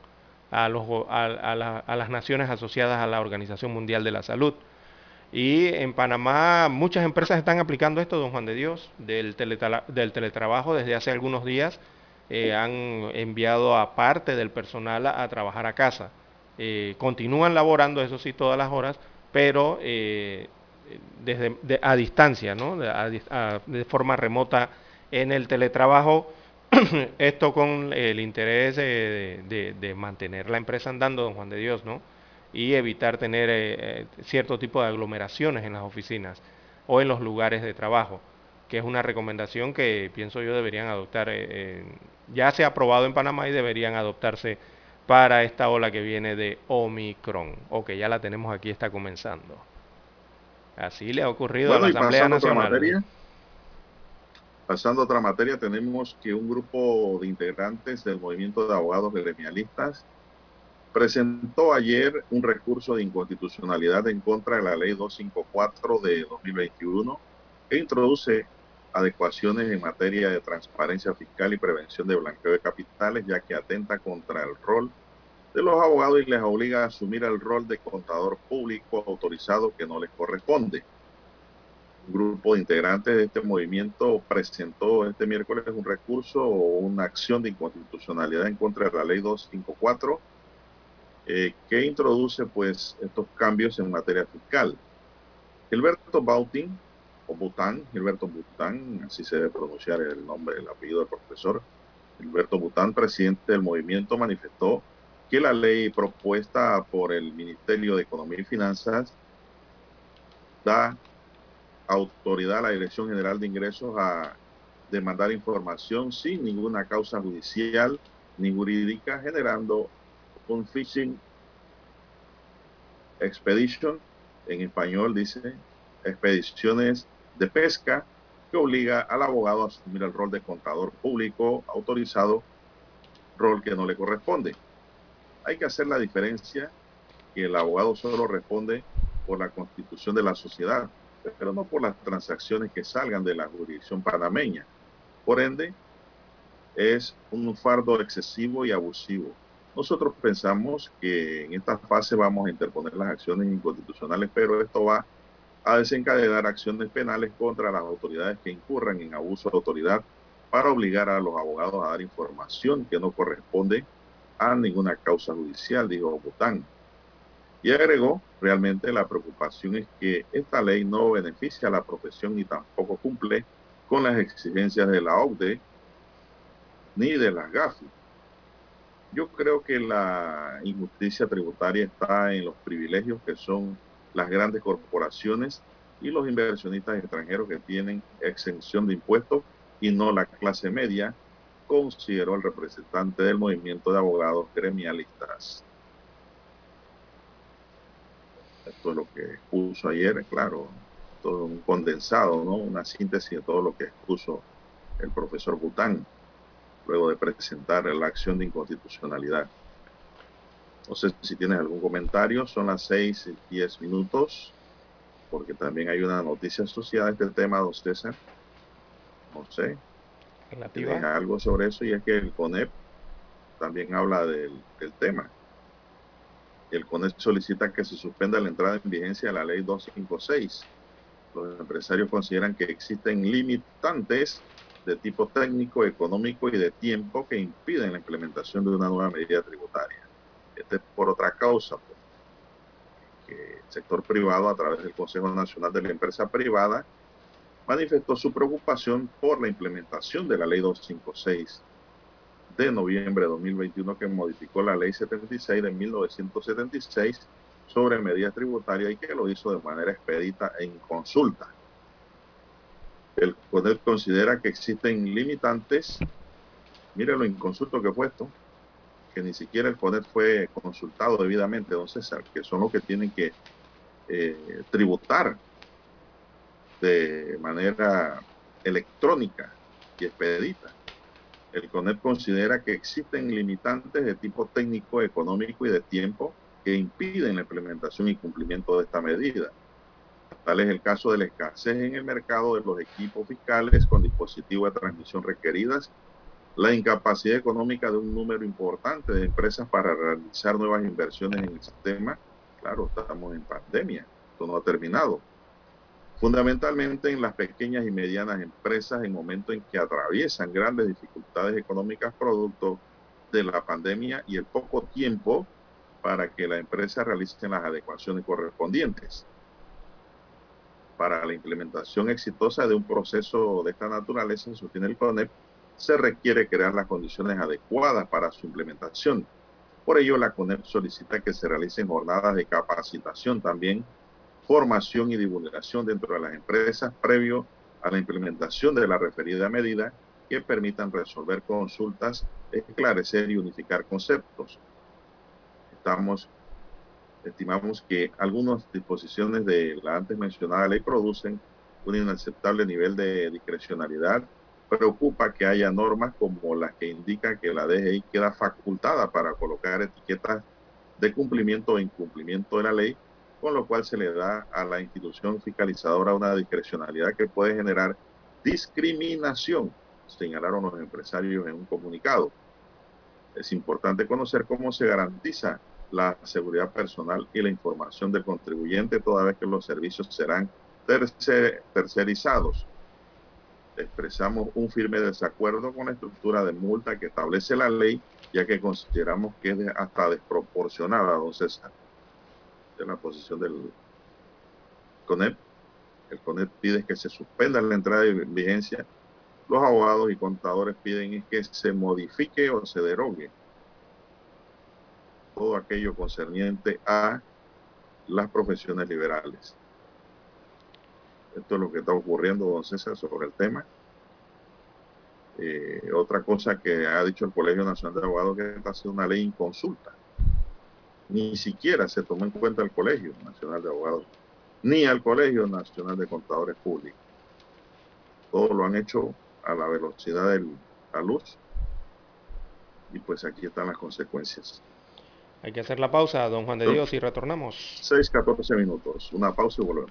a, a las naciones asociadas a la Organización Mundial de la Salud. Y en Panamá muchas empresas están aplicando esto, don Juan de Dios, del, del teletrabajo desde hace algunos días. Eh, han enviado a parte del personal a, trabajar a casa. Eh, continúan laborando, eso sí, todas las horas, pero eh, desde, a distancia, ¿no? de, forma remota en el teletrabajo. <clears throat> esto con el interés de, de mantener la empresa andando, don Juan de Dios, ¿no? y evitar tener eh, eh, cierto tipo de aglomeraciones en las oficinas o en los lugares de trabajo, que es una recomendación que pienso yo deberían adoptar, eh, ya se ha aprobado en Panamá y deberían adoptarse para esta ola que viene de Omicron, o que ya la tenemos aquí, está comenzando. Así le ha ocurrido a la Asamblea Nacional. pasando a otra materia, tenemos que un grupo de integrantes del movimiento de abogados gremialistas presentó ayer un recurso de inconstitucionalidad en contra de la ley 254 de 2021 que introduce adecuaciones en materia de transparencia fiscal y prevención de blanqueo de capitales, ya que atenta contra el rol de los abogados y les obliga a asumir el rol de contador público autorizado que no les corresponde. Un grupo de integrantes de este movimiento presentó este miércoles un recurso o una acción de inconstitucionalidad en contra de la ley 254 eh, que introduce pues estos cambios en materia fiscal. Gilberto Bautin, o Bután, Gilberto Bután, así se debe pronunciar el nombre, el apellido del profesor, Gilberto Bután, presidente del movimiento, manifestó que la ley propuesta por el Ministerio de Economía y Finanzas da autoridad a la Dirección General de Ingresos a demandar información sin ninguna causa judicial ni jurídica, generando un fishing expedition, en español dice expediciones de pesca, que obliga al abogado a asumir el rol de contador público autorizado, rol que no le corresponde. Hay que hacer la diferencia que el abogado solo responde por la constitución de la sociedad, pero no por las transacciones que salgan de la jurisdicción panameña. Por ende, es un fardo excesivo y abusivo. Nosotros pensamos que en esta fase vamos a interponer las acciones inconstitucionales, pero esto va a desencadenar acciones penales contra las autoridades que incurran en abuso de autoridad para obligar a los abogados a dar información que no corresponde a ninguna causa judicial, dijo Bután. Y agregó, realmente la preocupación es que esta ley no beneficia a la profesión ni tampoco cumple con las exigencias de la OCDE ni de las GAFI yo creo que la injusticia tributaria está en los privilegios que son las grandes corporaciones y los inversionistas extranjeros que tienen exención de impuestos y no la clase media, consideró el representante del movimiento de abogados gremialistas. Esto es lo que expuso ayer, claro, todo un condensado, ¿no? Una síntesis de todo lo que expuso el profesor Bután luego de presentar la acción de inconstitucionalidad. No sé si tienes algún comentario. Son las seis y diez minutos, porque también hay una noticia asociada a este tema, don César. No sé. ¿Tienes algo sobre eso? Y es que el CONEP también habla del, tema. El CONEP solicita que se suspenda la entrada en vigencia de la ley 256. Los empresarios consideran que existen limitantes de tipo técnico, económico y de tiempo que impiden la implementación de una nueva medida tributaria. Este es por otra causa, pues, que el sector privado a través del Consejo Nacional de la Empresa Privada manifestó su preocupación por la implementación de la ley 256 de noviembre de 2021 que modificó la ley 76 de 1976 sobre medidas tributarias y que lo hizo de manera expedita en consulta. El poder considera que existen limitantes. Mire lo inconsulto que he puesto, que ni siquiera el poder fue consultado debidamente, don César, que son los que tienen que eh, tributar de manera electrónica y expedita. El CONEP considera que existen limitantes de tipo técnico, económico y de tiempo que impiden la implementación y cumplimiento de esta medida. Tal es el caso de la escasez en el mercado de los equipos fiscales con dispositivos de transmisión requeridas, la incapacidad económica de un número importante de empresas para realizar nuevas inversiones en el sistema. Claro, estamos en pandemia, esto no ha terminado. Fundamentalmente en las pequeñas y medianas empresas en momentos en que atraviesan grandes dificultades económicas producto de la pandemia y el poco tiempo para que la empresa realice las adecuaciones correspondientes para la implementación exitosa de un proceso de esta naturaleza, sostiene el CONEP, se requiere crear las condiciones adecuadas para su implementación. Por ello, la CONEP solicita que se realicen jornadas de capacitación también, formación y divulgación dentro de las empresas previo a la implementación de la referida medida que permitan resolver consultas, esclarecer y unificar conceptos. Estimamos que algunas disposiciones de la antes mencionada ley producen un inaceptable nivel de discrecionalidad. Preocupa que haya normas como las que indican que la DGI queda facultada para colocar etiquetas de cumplimiento o incumplimiento de la ley, con lo cual se le da a la institución fiscalizadora una discrecionalidad que puede generar discriminación, señalaron los empresarios en un comunicado. Es importante conocer cómo se garantiza la seguridad personal y la información del contribuyente, toda vez que los servicios serán tercerizados. Expresamos un firme desacuerdo con la estructura de multa que establece la ley, ya que consideramos que es hasta desproporcionada, don César. En la posición del CONEP. El CONEP pide que se suspenda la entrada de vigencia. Los abogados y contadores piden que se modifique o se derogue todo aquello concerniente a las profesiones liberales. Esto es lo que está ocurriendo, don César, sobre el tema. Eh, otra cosa que ha dicho el Colegio Nacional de Abogados que está haciendo una ley inconsulta. Ni siquiera se tomó en cuenta el Colegio Nacional de Abogados, ni al Colegio Nacional de Contadores Públicos. Todo lo han hecho a la velocidad de la luz. Y pues aquí están las consecuencias. Hay que hacer la pausa, don Juan de Dios, y retornamos. 6, 14 minutos. Una pausa y volvemos.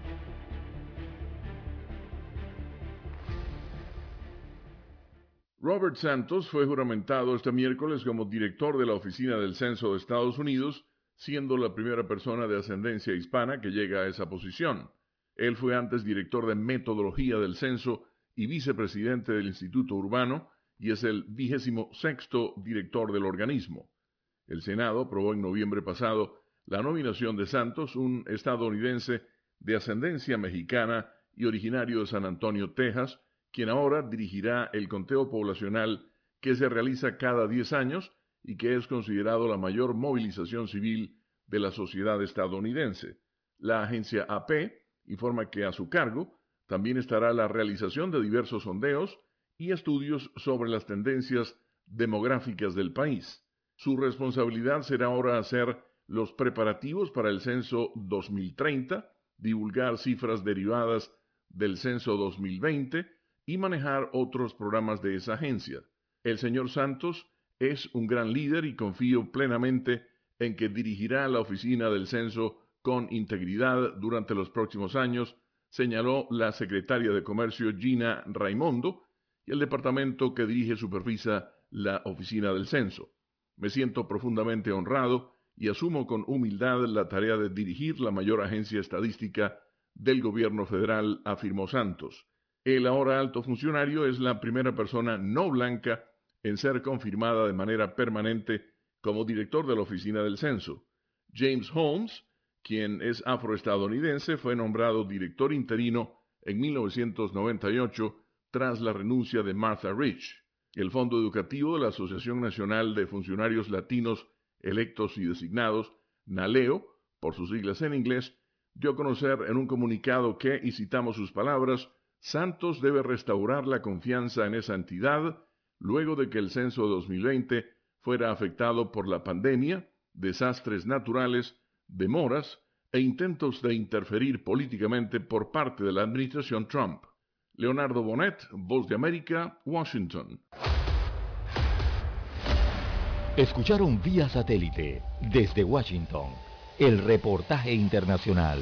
Robert Santos fue juramentado este miércoles como director de la Oficina del Censo de Estados Unidos, siendo la primera persona de ascendencia hispana que llega a esa posición. Él fue antes director de metodología del censo y vicepresidente del Instituto Urbano y es el vigésimo sexto director del organismo. El Senado aprobó en noviembre pasado la nominación de Santos, un estadounidense de ascendencia mexicana y originario de San Antonio, Texas, quien ahora dirigirá el conteo poblacional que se realiza cada 10 años y que es considerado la mayor movilización civil de la sociedad estadounidense. La agencia AP informa que a su cargo también estará la realización de diversos sondeos y estudios sobre las tendencias demográficas del país. Su responsabilidad será ahora hacer los preparativos para el censo 2030, divulgar cifras derivadas del censo 2020 y manejar otros programas de esa agencia. El señor Santos es un gran líder y confío plenamente en que dirigirá la oficina del censo con integridad durante los próximos años, señaló la secretaria de Comercio Gina Raimondo y el departamento que dirige supervisa la oficina del censo. Me siento profundamente honrado y asumo con humildad la tarea de dirigir la mayor agencia estadística del gobierno federal, afirmó Santos. El ahora alto funcionario es la primera persona no blanca en ser confirmada de manera permanente como director de la oficina del censo. James Holmes, quien es afroestadounidense, fue nombrado director interino en 1998 tras la renuncia de Martha Rich. El Fondo Educativo de la Asociación Nacional de Funcionarios Latinos Electos y Designados, NALEO, por sus siglas en inglés, dio a conocer en un comunicado que, y citamos sus palabras, Santos debe restaurar la confianza en esa entidad luego de que el censo 2020 fuera afectado por la pandemia, desastres naturales, demoras e intentos de interferir políticamente por parte de la administración Trump. Leonardo Bonet, Voz de América, Washington. Escucharon vía satélite desde Washington el reportaje internacional.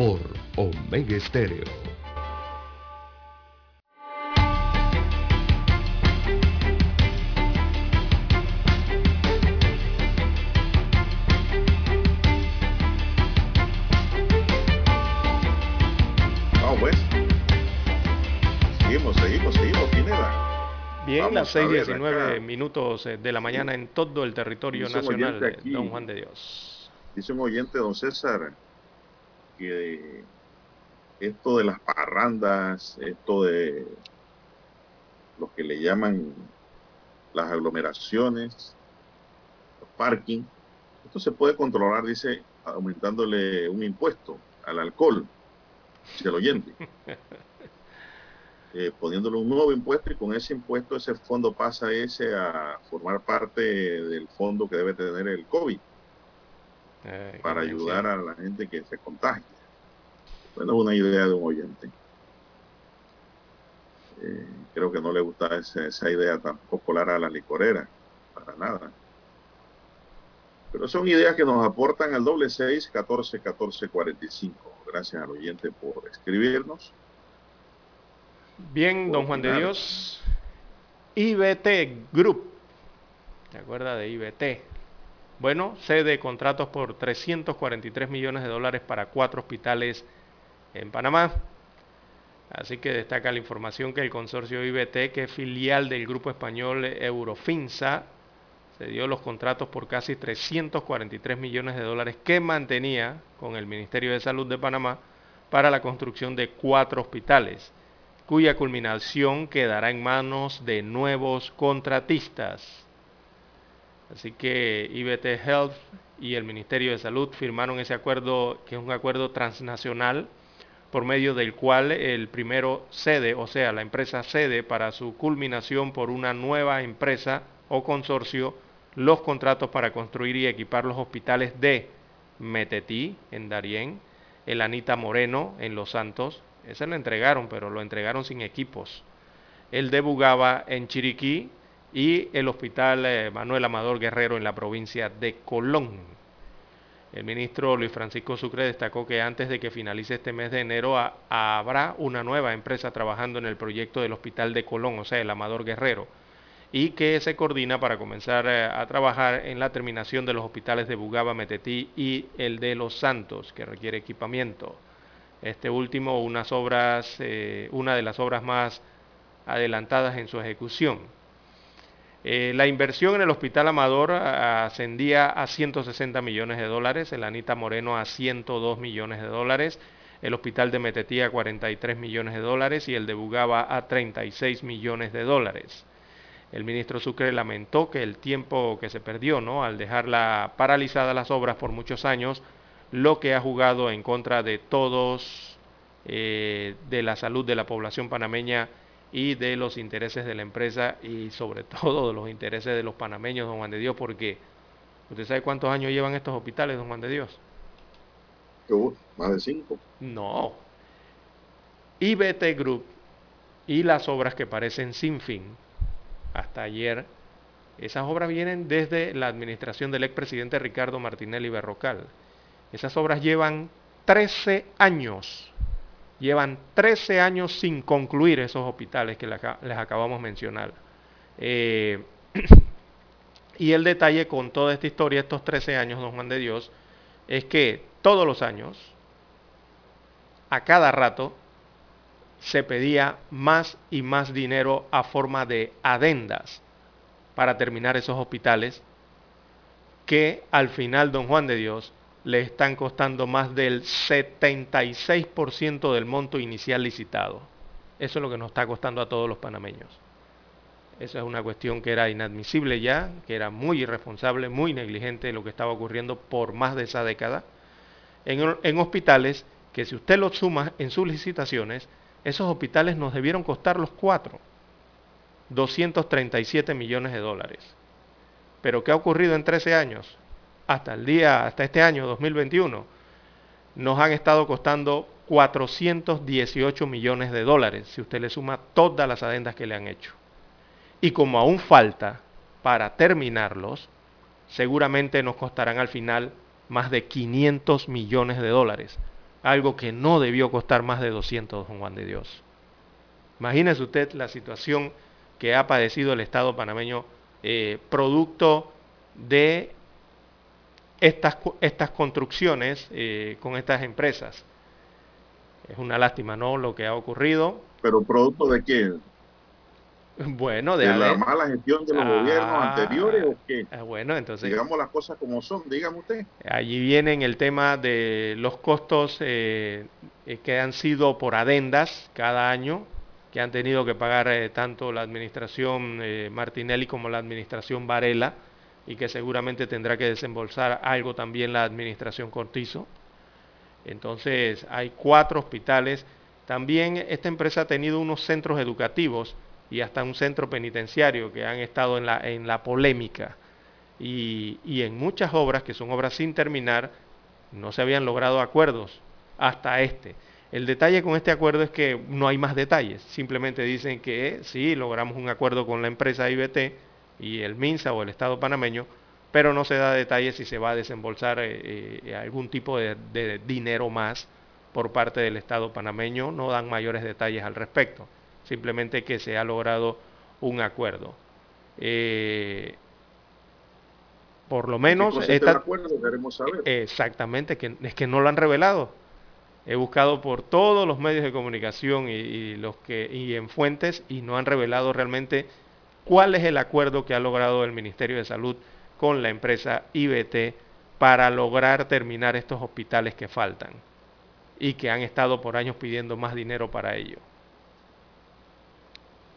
por Omega Estéreo. Bien, las 6.19 minutos eh, de la mañana en todo el territorio nacional, de don Juan de Dios. Dice un oyente, don César, que esto de las parrandas, esto de lo que le llaman las aglomeraciones, los parking, esto se puede controlar, dice, aumentándole un impuesto al alcohol, dice el oyente. <laughs> eh, poniéndole un nuevo impuesto y con ese impuesto ese fondo pasa ese a formar parte del fondo que debe tener el COVID eh, para ayudar a la gente que se contagia. Bueno, una idea de un oyente. Eh, creo que no le gusta esa, esa idea tan popular a la licorera, para nada. Pero son ideas que nos aportan al doble seis, catorce, catorce, cuarenta y cinco. Gracias al oyente por escribirnos. Bien, don Juan de Dios. IBT Group. ¿Se acuerda de IBT? Bueno, cede contratos por 343 millones de dólares para cuatro hospitales en Panamá. Así que destaca la información que el consorcio IBT, que es filial del grupo español Eurofinsa, se dio los contratos por casi 343 millones de dólares que mantenía con el Ministerio de Salud de Panamá para la construcción de cuatro hospitales cuya culminación quedará en manos de nuevos contratistas. Así que IBT Health y el Ministerio de Salud firmaron ese acuerdo, que es un acuerdo transnacional, por medio del cual el primero cede, o sea, la empresa cede para su culminación por una nueva empresa o consorcio los contratos para construir y equipar los hospitales de Metetí, en Darién, el Anita Moreno, en Los Santos, ese lo entregaron, pero lo entregaron sin equipos. El de Bugaba en Chiriquí y el Hospital eh, Manuel Amador Guerrero en la provincia de Colón. El ministro Luis Francisco Sucre destacó que antes de que finalice este mes de enero habrá una nueva empresa trabajando en el proyecto del Hospital de Colón, o sea, el Amador Guerrero, y que se coordina para comenzar eh, a trabajar en la terminación de los hospitales de Bugaba, Metetí y el de Los Santos, que requiere equipamiento. Este último, unas obras, eh, una de las obras más adelantadas en su ejecución. Eh, la inversión en el Hospital Amador ascendía a 160 millones de dólares, el Anita Moreno a 102 millones de dólares, el Hospital de Metetí a 43 millones de dólares y el de Bugaba a 36 millones de dólares. El ministro Sucre lamentó que el tiempo que se perdió ¿no? al dejar paralizadas las obras por muchos años, lo que ha jugado en contra de todos, eh, de la salud de la población panameña y de los intereses de la empresa y sobre <laughs> todo de los intereses de los panameños, don Juan de Dios, porque ¿usted sabe cuántos años llevan estos hospitales, don Juan de Dios? más de cinco. No. IBT Group y las obras que parecen sin fin, hasta ayer, esas obras vienen desde la administración del expresidente Ricardo Martinelli Berrocal. Esas obras llevan 13 años Llevan 13 años sin concluir esos hospitales que les acabamos de mencionar. Eh, <clears throat> y el detalle con toda esta historia, estos 13 años, don Juan de Dios, es que todos los años, a cada rato, se pedía más y más dinero a forma de adendas para terminar esos hospitales que al final, don Juan de Dios, le están costando más del 76% del monto inicial licitado. Eso es lo que nos está costando a todos los panameños. Eso es una cuestión que era inadmisible ya, que era muy irresponsable, muy negligente lo que estaba ocurriendo por más de esa década. En, en hospitales que si usted los suma en sus licitaciones, esos hospitales nos debieron costar los cuatro, 237 millones de dólares. Pero ¿qué ha ocurrido en 13 años? Hasta el día, hasta este año 2021, nos han estado costando 418 millones de dólares, si usted le suma todas las adendas que le han hecho. Y como aún falta para terminarlos, seguramente nos costarán al final más de 500 millones de dólares, algo que no debió costar más de 200, don Juan de Dios. Imagínese usted la situación que ha padecido el Estado panameño eh, producto de estas, estas construcciones eh, con estas empresas. Es una lástima, ¿no? Lo que ha ocurrido. ¿Pero producto de qué? Bueno, de, la mala gestión de los gobiernos ah, anteriores o qué? Ah, bueno, entonces. Digamos las cosas como son, dígame usted. Allí viene el tema de los costos eh, eh, que han sido por adendas cada año, que han tenido que pagar tanto la administración Martinelli como la administración Varela y que seguramente tendrá que desembolsar algo también la administración Cortizo. Entonces hay cuatro hospitales. También esta empresa ha tenido unos centros educativos y hasta un centro penitenciario que han estado en la, en la polémica. Y, y en muchas obras, que son obras sin terminar, no se habían logrado acuerdos hasta este. El detalle con este acuerdo es que no hay más detalles. Simplemente dicen que sí, logramos un acuerdo con la empresa IBT, y el MINSA o el Estado panameño, pero no se da detalles si se va a desembolsar eh, eh, algún tipo de, dinero más por parte del Estado panameño, no dan mayores detalles al respecto, simplemente que se ha logrado un acuerdo. Eh, por lo menos... Exactamente, que, es que no lo han revelado. He buscado por todos los medios de comunicación y, los que, y en fuentes y no han revelado realmente cuál es el acuerdo que ha logrado el Ministerio de Salud con la empresa IBT para lograr terminar estos hospitales que faltan y que han estado por años pidiendo más dinero para ello.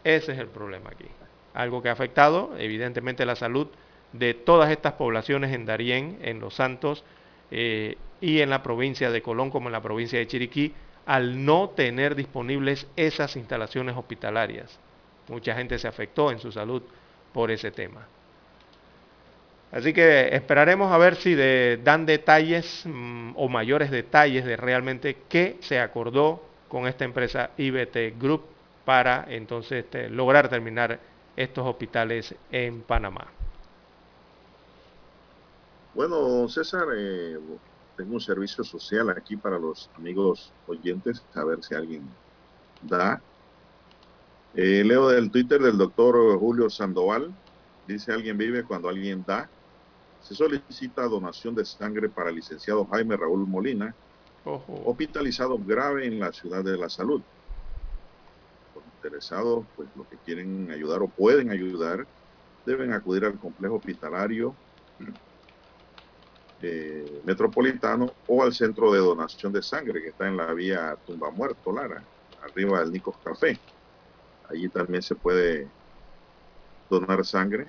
Ese es el problema aquí. Algo que ha afectado evidentemente la salud de todas estas poblaciones en Darién, en Los Santos eh, y en la provincia de Colón como en la provincia de Chiriquí, al no tener disponibles esas instalaciones hospitalarias. Mucha gente se afectó en su salud por ese tema. Así que esperaremos a ver si dan detalles mm, o mayores detalles de realmente qué se acordó con esta empresa IBT Group para entonces este, lograr terminar estos hospitales en Panamá. Bueno, César, eh, tengo un servicio social aquí para los amigos oyentes, a ver si alguien da. Eh, leo del Twitter del doctor Julio Sandoval. Dice, alguien vive cuando alguien da. Se solicita donación de sangre para el licenciado Jaime Raúl Molina, hospitalizado grave en la ciudad de la salud. Los interesados, pues los que quieren ayudar o pueden ayudar, deben acudir al complejo hospitalario eh, metropolitano o al centro de donación de sangre que está en la vía Tumba Muerto, Lara, arriba del Nicos Café. Allí también se puede donar sangre.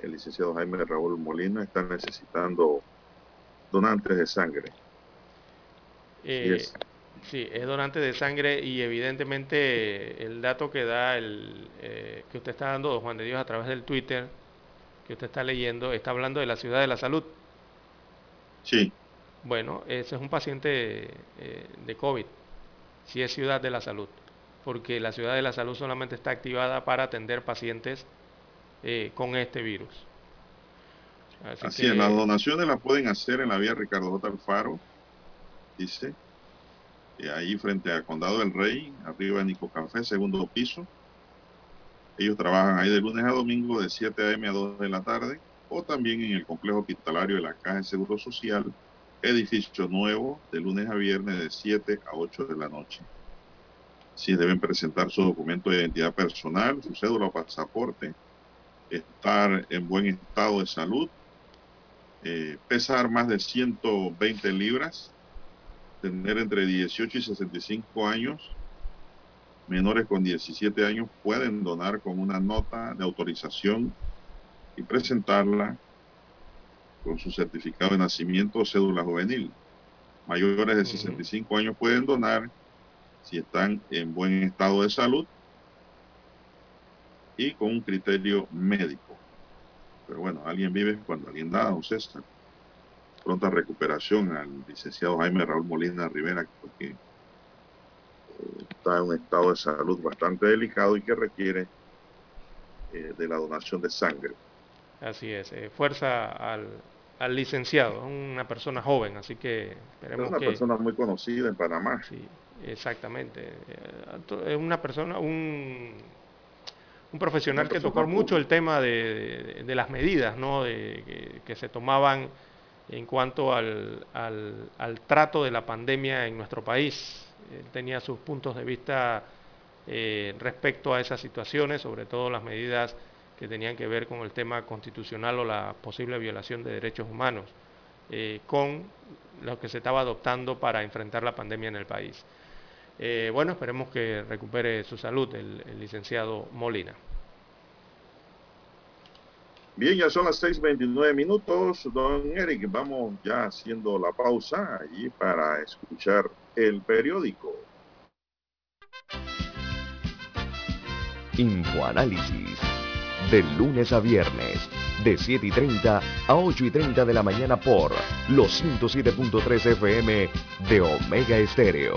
El licenciado Jaime Raúl Molina está necesitando donantes de sangre. Eh, sí, es donante de sangre y evidentemente el dato que da el eh, que usted está dando, Juan de Dios, a través del Twitter que usted está leyendo, está hablando de la ciudad de la salud. Sí. Bueno, ese es un paciente eh, de COVID, si es ciudad de la salud porque la ciudad de la salud solamente está activada para atender pacientes eh, con este virus. Así, es, las donaciones las pueden hacer en la vía Ricardo J. Alfaro, dice, y ahí frente al Condado del Rey, arriba de Nico Café, segundo piso. Ellos trabajan ahí de lunes a domingo de 7 a.m. a 2 de la tarde, o también en el complejo hospitalario de la Caja de Seguro Social, edificio nuevo, de lunes a viernes de 7 a 8 de la noche si deben presentar su documento de identidad personal, su cédula o pasaporte, estar en buen estado de salud, eh, pesar más de 120 libras, tener entre 18 y 65 años, menores con 17 años pueden donar con una nota de autorización y presentarla con su certificado de nacimiento o cédula juvenil. Mayores de 65 años pueden donar si están en buen estado de salud y con un criterio médico. Pero bueno, alguien vive cuando alguien da, don César. Pronta recuperación al licenciado Jaime Raúl Molina Rivera, porque eh, está en un estado de salud bastante delicado y que requiere eh, de la donación de sangre. Así es, eh, fuerza al, al licenciado, una persona joven, así que esperemos Es una persona muy conocida en Panamá. Sí, Exactamente. Eh, es una persona, un, un profesional que tocó mucho el tema de, las medidas ¿no? de, que, se tomaban en cuanto al, al, trato de la pandemia en nuestro país. Él tenía sus puntos de vista eh, respecto a esas situaciones, sobre todo las medidas que tenían que ver con el tema constitucional o la posible violación de derechos humanos, eh, con lo que se estaba adoptando para enfrentar la pandemia en el país. Eh, bueno, esperemos que recupere su salud el, licenciado Molina. Bien, ya son las 6.29 minutos, don Eric. Vamos ya haciendo la pausa allí para escuchar el periódico. Infoanálisis. De lunes a viernes, de 7 y 30 a 8 y 30 de la mañana por los 107.3 FM de Omega Estéreo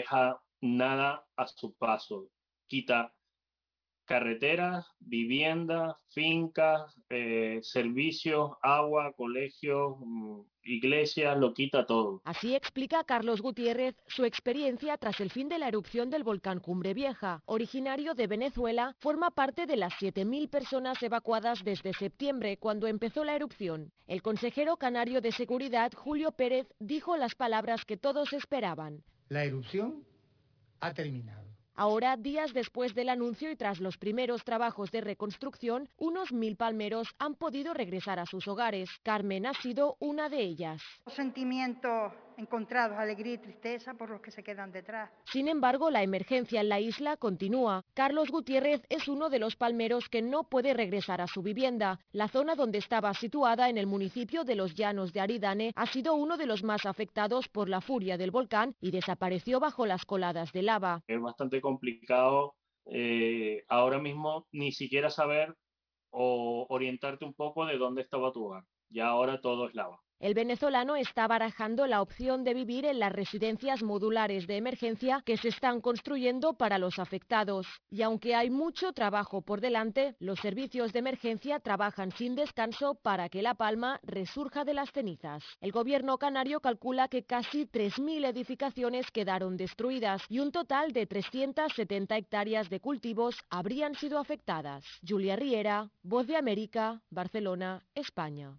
Deja nada a su paso. Quita carreteras, viviendas, fincas, eh, servicios, agua, colegios, mm, iglesias, lo quita todo. Así explica Carlos Gutiérrez su experiencia tras el fin de la erupción del volcán Cumbre Vieja. Originario de Venezuela, forma parte de las 7.000 personas evacuadas desde septiembre, cuando empezó la erupción. El consejero canario de Seguridad, Julio Pérez, dijo las palabras que todos esperaban. La erupción ha terminado. Ahora, días después del anuncio y tras los primeros trabajos de reconstrucción, unos mil palmeros han podido regresar a sus hogares. Carmen ha sido una de ellas. Un sentimiento encontrados, alegría y tristeza por los que se quedan detrás. Sin embargo, la emergencia en la isla continúa. Carlos Gutiérrez es uno de los palmeros que no puede regresar a su vivienda. La zona donde estaba situada en el municipio de Los Llanos de Aridane ha sido uno de los más afectados por la furia del volcán y desapareció bajo las coladas de lava. Es bastante complicado eh, ahora mismo ni siquiera saber o orientarte un poco de dónde estaba tu hogar. Ya ahora todo es lava. El venezolano está barajando la opción de vivir en las residencias modulares de emergencia que se están construyendo para los afectados. Y aunque hay mucho trabajo por delante, los servicios de emergencia trabajan sin descanso para que La Palma resurja de las cenizas. El gobierno canario calcula que casi 3.000 edificaciones quedaron destruidas y un total de 370 hectáreas de cultivos habrían sido afectadas. Julia Riera, Voz de América, Barcelona, España.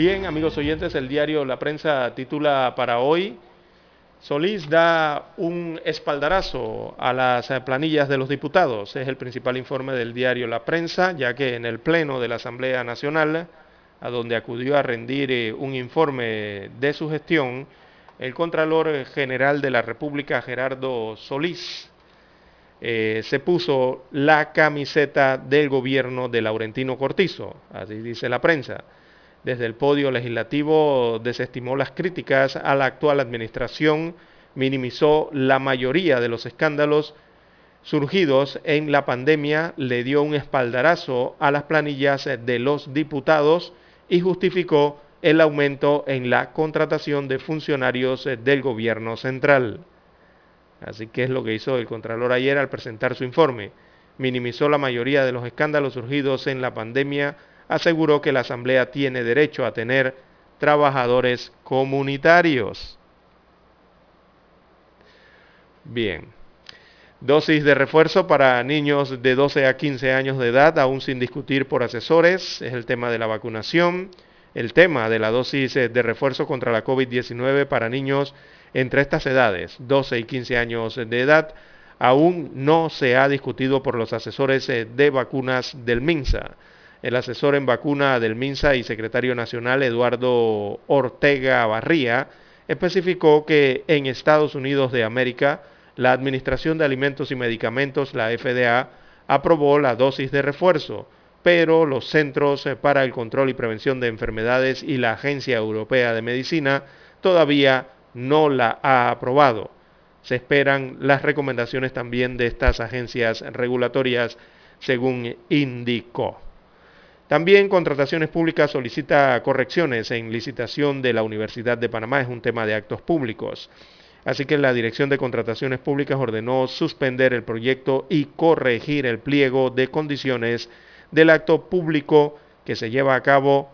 Bien, amigos oyentes, el diario La Prensa titula para hoy, Solís da un espaldarazo a las planillas de los diputados. Es el principal informe del diario La Prensa, ya que en el Pleno de la Asamblea Nacional, a donde acudió a rendir eh, un informe de su gestión, el Contralor General de la República, Gerardo Solís, eh, se puso la camiseta del gobierno de Laurentino Cortizo, así dice la prensa desde el podio legislativo desestimó las críticas a la actual administración, minimizó la mayoría de los escándalos surgidos en la pandemia, le dio un espaldarazo a las planillas de los diputados y justificó el aumento en la contratación de funcionarios del gobierno central. Así que es lo que hizo el Contralor ayer al presentar su informe. Minimizó la mayoría de los escándalos surgidos en la pandemia, aseguró que la Asamblea tiene derecho a tener trabajadores comunitarios. Bien. Dosis de refuerzo para niños de 12 a 15 años de edad, aún sin discutir por asesores, es el tema de la vacunación. El tema de la dosis de refuerzo contra la COVID-19 para niños entre estas edades, 12 y 15 años de edad, aún no se ha discutido por los asesores de vacunas del MINSA. El asesor en vacuna del MINSA y secretario nacional Eduardo Ortega Barría especificó que en Estados Unidos de América la Administración de Alimentos y Medicamentos, la FDA, aprobó la dosis de refuerzo, pero los Centros para el Control y Prevención de Enfermedades y la Agencia Europea de Medicina todavía no la ha aprobado. Se esperan las recomendaciones también de estas agencias regulatorias, según indicó. También Contrataciones Públicas solicita correcciones en licitación de la Universidad de Panamá. Es un tema de actos públicos. Así que la Dirección de Contrataciones Públicas ordenó suspender el proyecto y corregir el pliego de condiciones del acto público que se lleva a cabo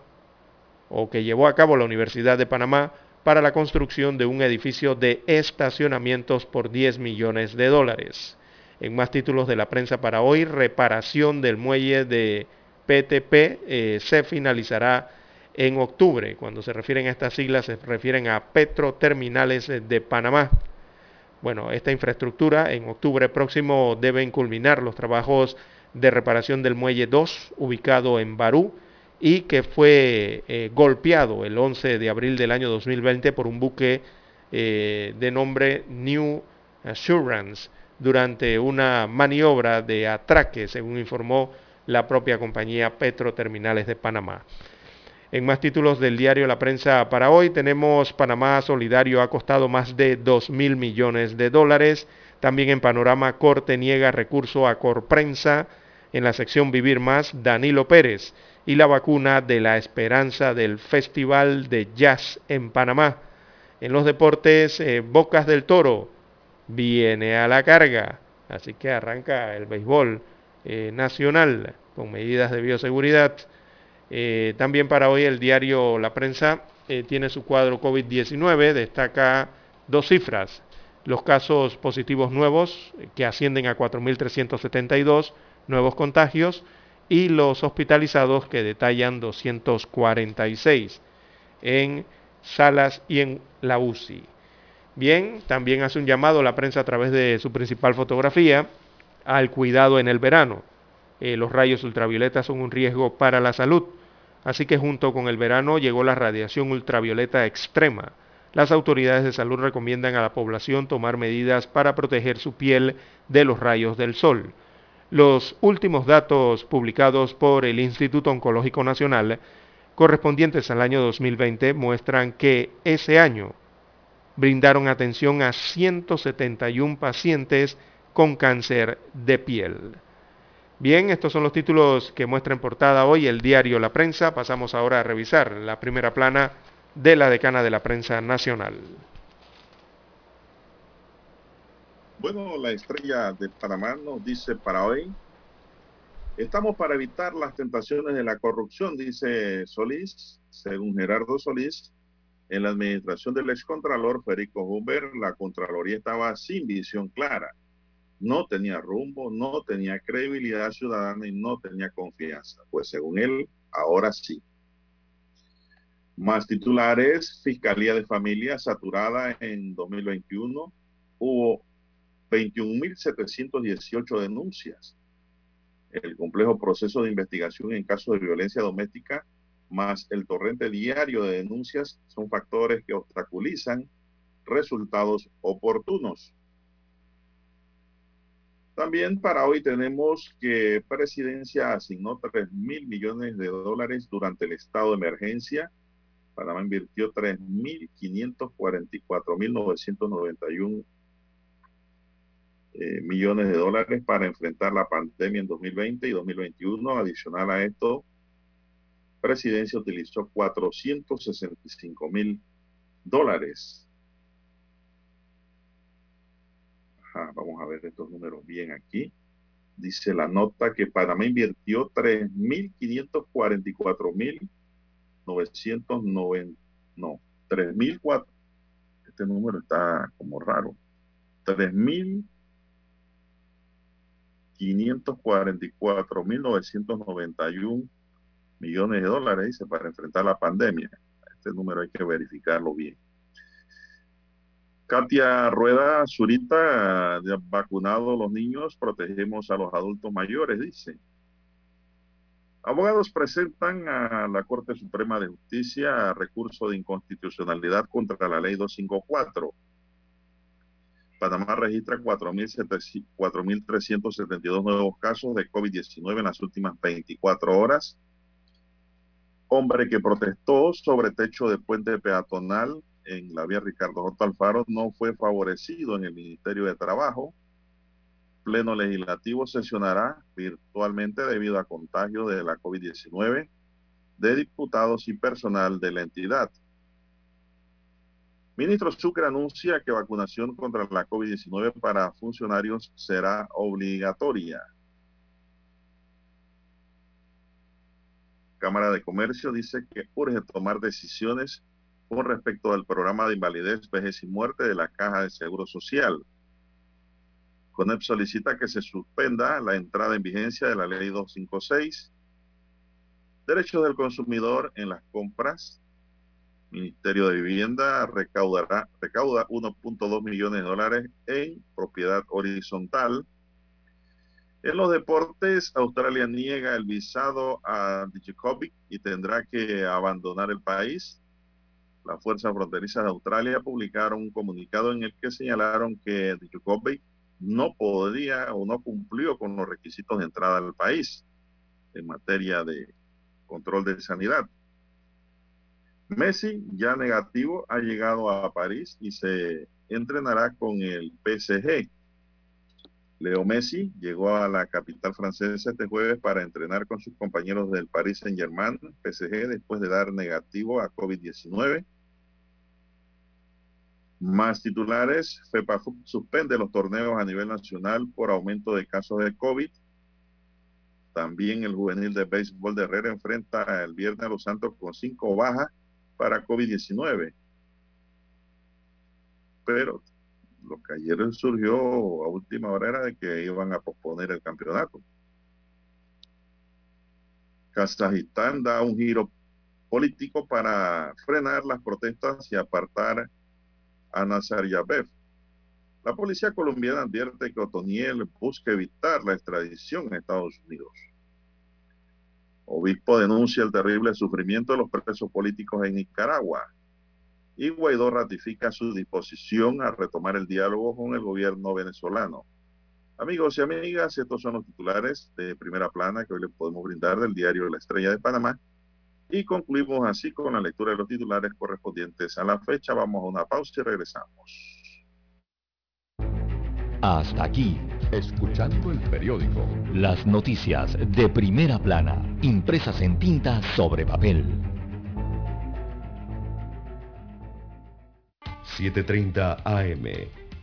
o que llevó a cabo la Universidad de Panamá para la construcción de un edificio de estacionamientos por 10 millones de dólares. En más títulos de la prensa para hoy, reparación del muelle de PTP eh, se finalizará en octubre. Cuando se refieren a estas siglas se refieren a Petroterminales de Panamá. Bueno, esta infraestructura en octubre próximo deben culminar los trabajos de reparación del muelle 2 ubicado en Barú y que fue eh, golpeado el 11 de abril del año 2020 por un buque eh, de nombre New Assurance durante una maniobra de atraque, según informó la propia compañía Petroterminales de Panamá. En más títulos del diario La Prensa para hoy tenemos Panamá Solidario ha costado más de 2 mil millones de dólares. También en Panorama Corte niega recurso a Corprensa. En la sección Vivir Más, Danilo Pérez y la vacuna de la esperanza del Festival de Jazz en Panamá. En los deportes, eh, Bocas del Toro viene a la carga. Así que arranca el béisbol eh, nacional con medidas de bioseguridad. Eh, también para hoy el diario La Prensa eh, tiene su cuadro COVID-19, destaca dos cifras, los casos positivos nuevos que ascienden a 4.372 nuevos contagios y los hospitalizados que detallan 246 en salas y en la UCI. Bien, también hace un llamado la prensa a través de su principal fotografía al cuidado en el verano. Eh, los rayos ultravioleta son un riesgo para la salud. Así que junto con el verano llegó la radiación ultravioleta extrema. Las autoridades de salud recomiendan a la población tomar medidas para proteger su piel de los rayos del sol. Los últimos datos publicados por el Instituto Oncológico Nacional correspondientes al año 2020 muestran que ese año brindaron atención a 171 pacientes con cáncer de piel. Bien, estos son los títulos que muestra en portada hoy el diario La Prensa. Pasamos ahora a revisar la primera plana de la decana de la prensa nacional. Bueno, la estrella de Panamá nos dice para hoy, estamos para evitar las tentaciones de la corrupción, dice Solís, según Gerardo Solís. En la administración del excontralor Federico Huber, la Contraloría estaba sin visión clara no tenía rumbo, no tenía credibilidad ciudadana y no tenía confianza. Pues según él, ahora sí. Más titulares, Fiscalía de Familia saturada en 2021. Hubo 21.718 denuncias. El complejo proceso de investigación en casos de violencia doméstica más el torrente diario de denuncias son factores que obstaculizan resultados oportunos. También para hoy tenemos que Presidencia asignó 3 mil millones de dólares durante el estado de emergencia. Panamá invirtió 3.544.991 eh, millones de dólares para enfrentar la pandemia en 2020 y 2021. Adicional a esto, Presidencia utilizó 465 mil dólares vamos a ver estos números bien aquí. Dice la nota que Panamá invirtió 3.544.990, no, 3.004. Este número está como raro. 3.544.991 millones de dólares, dice, para enfrentar la pandemia. Este número hay que verificarlo bien. Katia Rueda Zurita, vacunado los niños, protegemos a los adultos mayores, dice. Abogados presentan a la Corte Suprema de Justicia recurso de inconstitucionalidad contra la ley 254. Panamá registra 4.372 nuevos casos de COVID-19 en las últimas 24 horas. Hombre que protestó sobre techo de puente peatonal en la vía Ricardo J. Alfaro no fue favorecido en el Ministerio de Trabajo. Pleno legislativo sesionará virtualmente debido a contagio de la COVID-19 de diputados y personal de la entidad. Ministro Sucre anuncia que vacunación contra la COVID-19 para funcionarios será obligatoria. Cámara de Comercio dice que urge tomar decisiones con respecto al programa de invalidez, vejez y muerte de la Caja de Seguro Social. CONEP solicita que se suspenda la entrada en vigencia de la Ley 256. Derechos del consumidor en las compras. Ministerio de Vivienda recaudará, recauda 1.2 millones de dólares en propiedad horizontal. En los deportes, Australia niega el visado a Djokovic y tendrá que abandonar el país las fuerzas fronterizas de Australia publicaron un comunicado en el que señalaron que Djokovic no podía o no cumplió con los requisitos de entrada al país en materia de control de sanidad. Messi, ya negativo, ha llegado a París y se entrenará con el PSG. Leo Messi llegó a la capital francesa este jueves para entrenar con sus compañeros del Paris Saint-Germain, PSG, después de dar negativo a COVID-19. Más titulares, FEPA suspende los torneos a nivel nacional por aumento de casos de COVID. También el juvenil de béisbol de Herrera enfrenta el viernes a los Santos con cinco bajas para COVID-19. Pero lo que ayer surgió a última hora era de que iban a posponer el campeonato. Kazajistán da un giro político para frenar las protestas y apartar a Nazarbayev. La policía colombiana advierte que Otoniel busca evitar la extradición en Estados Unidos. Obispo denuncia el terrible sufrimiento de los presos políticos en Nicaragua. Y Guaidó ratifica su disposición a retomar el diálogo con el gobierno venezolano. Amigos y amigas, estos son los titulares de primera plana que hoy les podemos brindar del diario La Estrella de Panamá. Y concluimos así con la lectura de los titulares correspondientes a la fecha. Vamos a una pausa y regresamos. Hasta aquí, escuchando el periódico. Las noticias de primera plana, impresas en tinta sobre papel. 7.30 AM.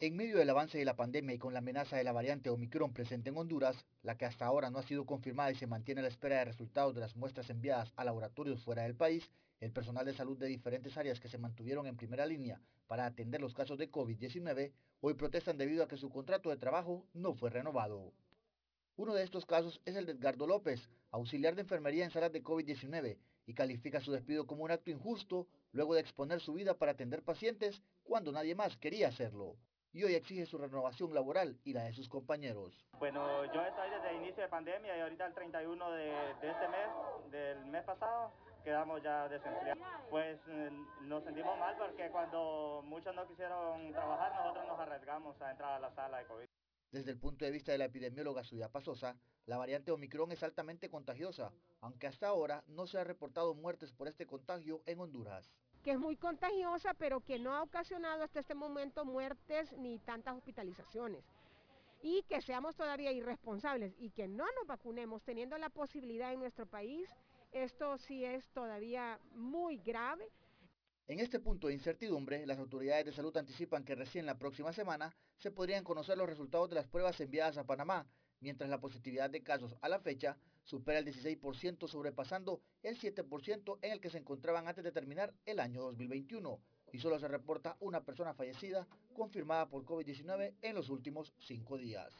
En medio del avance de la pandemia y con la amenaza de la variante Omicron presente en Honduras, la que hasta ahora no ha sido confirmada y se mantiene a la espera de resultados de las muestras enviadas a laboratorios fuera del país, el personal de salud de diferentes áreas que se mantuvieron en primera línea para atender los casos de COVID-19 hoy protestan debido a que su contrato de trabajo no fue renovado. Uno de estos casos es el de Edgardo López, auxiliar de enfermería en salas de COVID-19, y califica su despido como un acto injusto luego de exponer su vida para atender pacientes cuando nadie más quería hacerlo y hoy exige su renovación laboral y la de sus compañeros. Bueno, yo estoy desde el inicio de pandemia y ahorita el 31 de, de este mes, del mes pasado, quedamos ya desempleados. Pues eh, nos sentimos mal porque cuando muchos no quisieron trabajar, nosotros nos arriesgamos a entrar a la sala de COVID. Desde el punto de vista de la epidemióloga Suya Pasosa, la variante Omicron es altamente contagiosa, aunque hasta ahora no se ha reportado muertes por este contagio en Honduras que es muy contagiosa, pero que no ha ocasionado hasta este momento muertes ni tantas hospitalizaciones. Y que seamos todavía irresponsables y que no nos vacunemos teniendo la posibilidad en nuestro país, esto sí es todavía muy grave. En este punto de incertidumbre, las autoridades de salud anticipan que recién la próxima semana se podrían conocer los resultados de las pruebas enviadas a Panamá, mientras la positividad de casos a la fecha supera el 16% sobrepasando el 7% en el que se encontraban antes de terminar el año 2021 y solo se reporta una persona fallecida confirmada por COVID-19 en los últimos cinco días.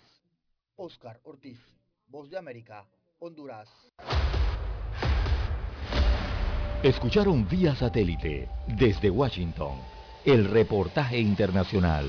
Oscar Ortiz, Voz de América, Honduras. Escucharon vía satélite desde Washington el reportaje internacional.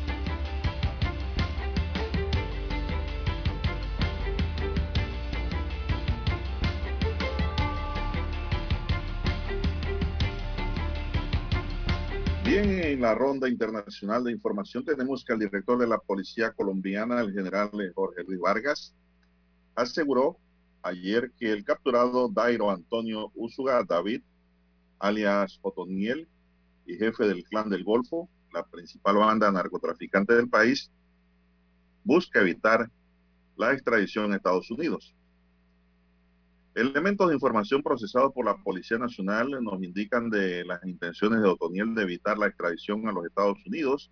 Bien, en la ronda internacional de información tenemos que el director de la Policía Colombiana, el general Jorge Luis Vargas, aseguró ayer que el capturado Dairo Antonio Usuga David, alias Otoniel, y jefe del Clan del Golfo, la principal banda narcotraficante del país, busca evitar la extradición a Estados Unidos. Elementos de información procesados por la Policía Nacional nos indican de las intenciones de Otoniel de evitar la extradición a los Estados Unidos,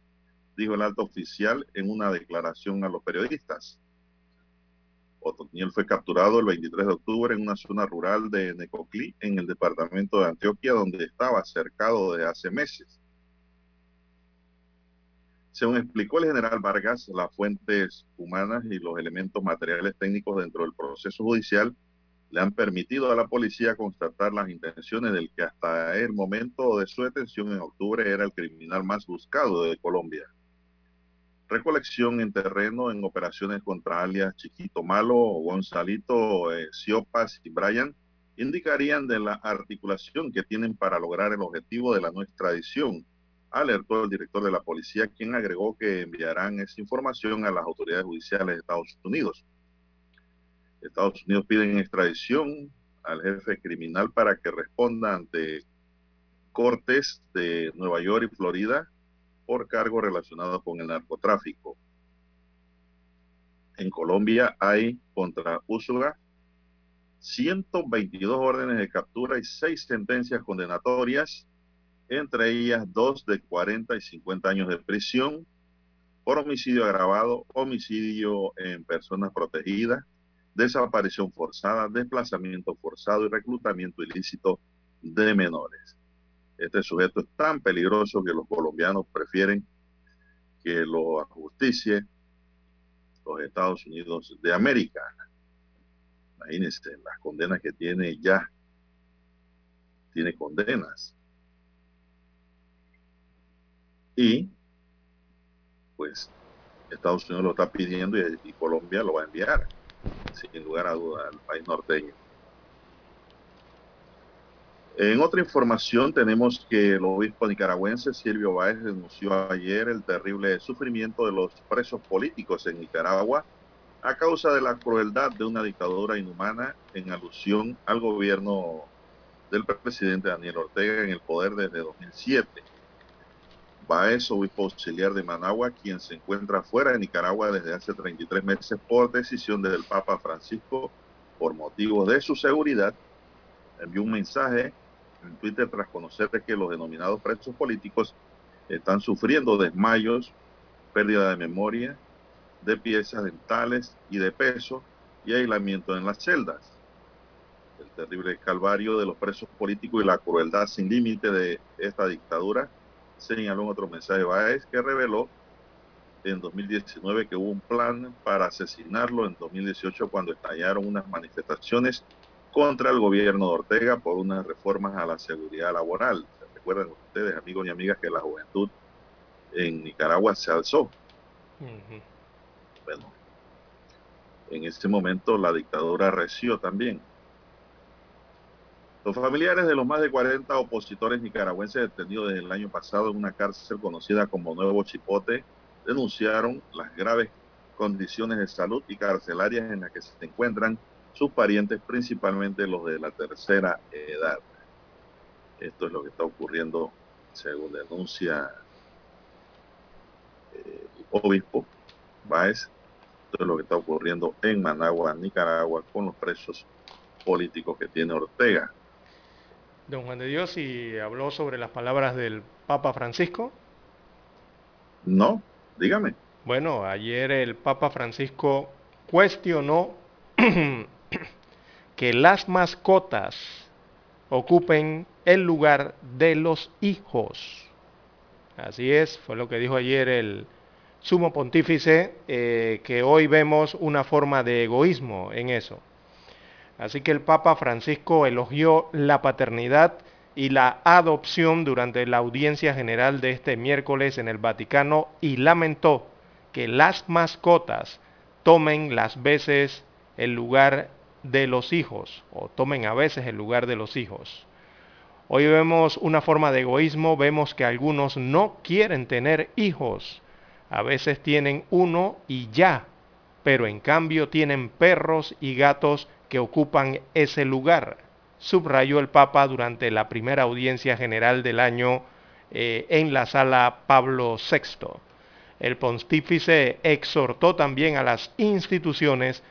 dijo el alto oficial en una declaración a los periodistas. Otoniel fue capturado el 23 de octubre en una zona rural de Necoclí, en el departamento de Antioquia, donde estaba cercado desde hace meses. Según explicó el general Vargas, las fuentes humanas y los elementos materiales técnicos dentro del proceso judicial le han permitido a la policía constatar las intenciones del que hasta el momento de su detención en octubre era el criminal más buscado de Colombia. Recolección en terreno en operaciones contra alias Chiquito Malo, Gonzalito, eh, Siopas y Brian indicarían de la articulación que tienen para lograr el objetivo de la no extradición, alertó el director de la policía, quien agregó que enviarán esa información a las autoridades judiciales de Estados Unidos. Estados Unidos piden extradición al jefe criminal para que responda ante cortes de Nueva York y Florida por cargos relacionados con el narcotráfico. En Colombia hay contra Úsuga 122 órdenes de captura y 6 sentencias condenatorias, entre ellas dos de 40 y 50 años de prisión por homicidio agravado, homicidio en personas protegidas, desaparición forzada, desplazamiento forzado y reclutamiento ilícito de menores. Este sujeto es tan peligroso que los colombianos prefieren que lo ajusticie los Estados Unidos de América. Imagínense las condenas que tiene ya. Tiene condenas. Y, pues, Estados Unidos lo está pidiendo y, y Colombia lo va a enviar sin lugar a duda, al país norteño. En otra información tenemos que el obispo nicaragüense Silvio Báez denunció ayer el terrible sufrimiento de los presos políticos en Nicaragua a causa de la crueldad de una dictadura inhumana en alusión al gobierno del presidente Daniel Ortega en el poder desde 2007. Baez, obispo auxiliar de Managua, quien se encuentra fuera de Nicaragua desde hace 33 meses por decisión del Papa Francisco por motivos de su seguridad, envió un mensaje en Twitter tras conocer que los denominados presos políticos están sufriendo desmayos, pérdida de memoria, de piezas dentales y de peso y aislamiento en las celdas. El terrible calvario de los presos políticos y la crueldad sin límite de esta dictadura señaló en otro mensaje Baez que reveló en 2019 que hubo un plan para asesinarlo en 2018 cuando estallaron unas manifestaciones contra el gobierno de Ortega por unas reformas a la seguridad laboral. ¿Se recuerdan ustedes, amigos y amigas, que la juventud en Nicaragua se alzó? Bueno, en ese momento la dictadura reció también. Los familiares de los más de 40 opositores nicaragüenses detenidos desde el año pasado en una cárcel conocida como Nuevo Chipote denunciaron las graves condiciones de salud y carcelarias en las que se encuentran sus parientes, principalmente los de la tercera edad. Esto es lo que está ocurriendo según denuncia eh, el obispo Báez Esto es lo que está ocurriendo en Managua, Nicaragua, con los presos políticos que tiene Ortega. Don Juan de Dios, ¿y habló sobre las palabras del Papa Francisco? No, dígame. Bueno, ayer el Papa Francisco cuestionó <clears throat> que las mascotas ocupen el lugar de los hijos. Así es, fue lo que dijo ayer el sumo pontífice, eh, que hoy vemos una forma de egoísmo en eso. Así que el Papa Francisco elogió la paternidad y la adopción durante la audiencia general de este miércoles en el Vaticano y lamentó que las mascotas tomen las veces el lugar de los hijos o tomen a veces el lugar de los hijos. Hoy vemos una forma de egoísmo, vemos que algunos no quieren tener hijos, a veces tienen uno y ya, pero en cambio tienen perros y gatos que ocupan ese lugar, subrayó el Papa durante la primera audiencia general del año eh, en la sala Pablo VI. El pontífice exhortó también a las instituciones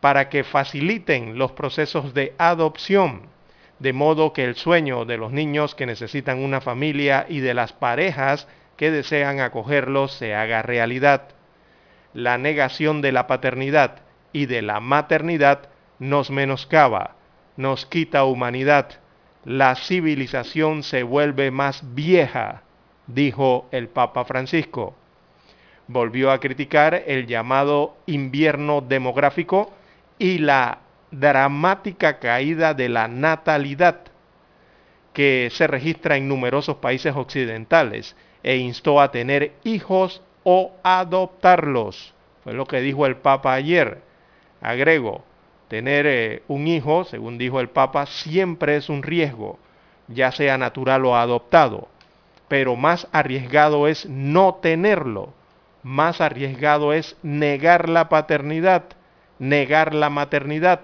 para que faciliten los procesos de adopción, de modo que el sueño de los niños que necesitan una familia y de las parejas que desean acogerlos se haga realidad. La negación de la paternidad y de la maternidad nos menoscaba, nos quita humanidad, la civilización se vuelve más vieja, dijo el Papa Francisco. Volvió a criticar el llamado invierno demográfico y la dramática caída de la natalidad que se registra en numerosos países occidentales e instó a tener hijos o adoptarlos. Fue lo que dijo el Papa ayer. Agrego, Tener eh, un hijo, según dijo el Papa, siempre es un riesgo, ya sea natural o adoptado, pero más arriesgado es no tenerlo, más arriesgado es negar la paternidad, negar la maternidad,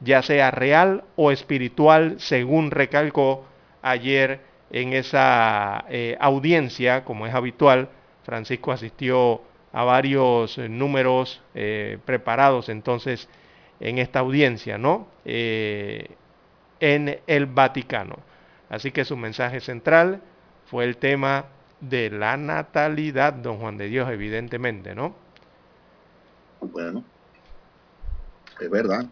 ya sea real o espiritual, según recalcó ayer en esa eh, audiencia, como es habitual. Francisco asistió a varios eh, números preparados entonces en esta audiencia, ¿no? Eh, en el Vaticano. Así que su mensaje central fue el tema de la natalidad, don Juan de Dios, evidentemente, ¿no? Bueno, es verdad.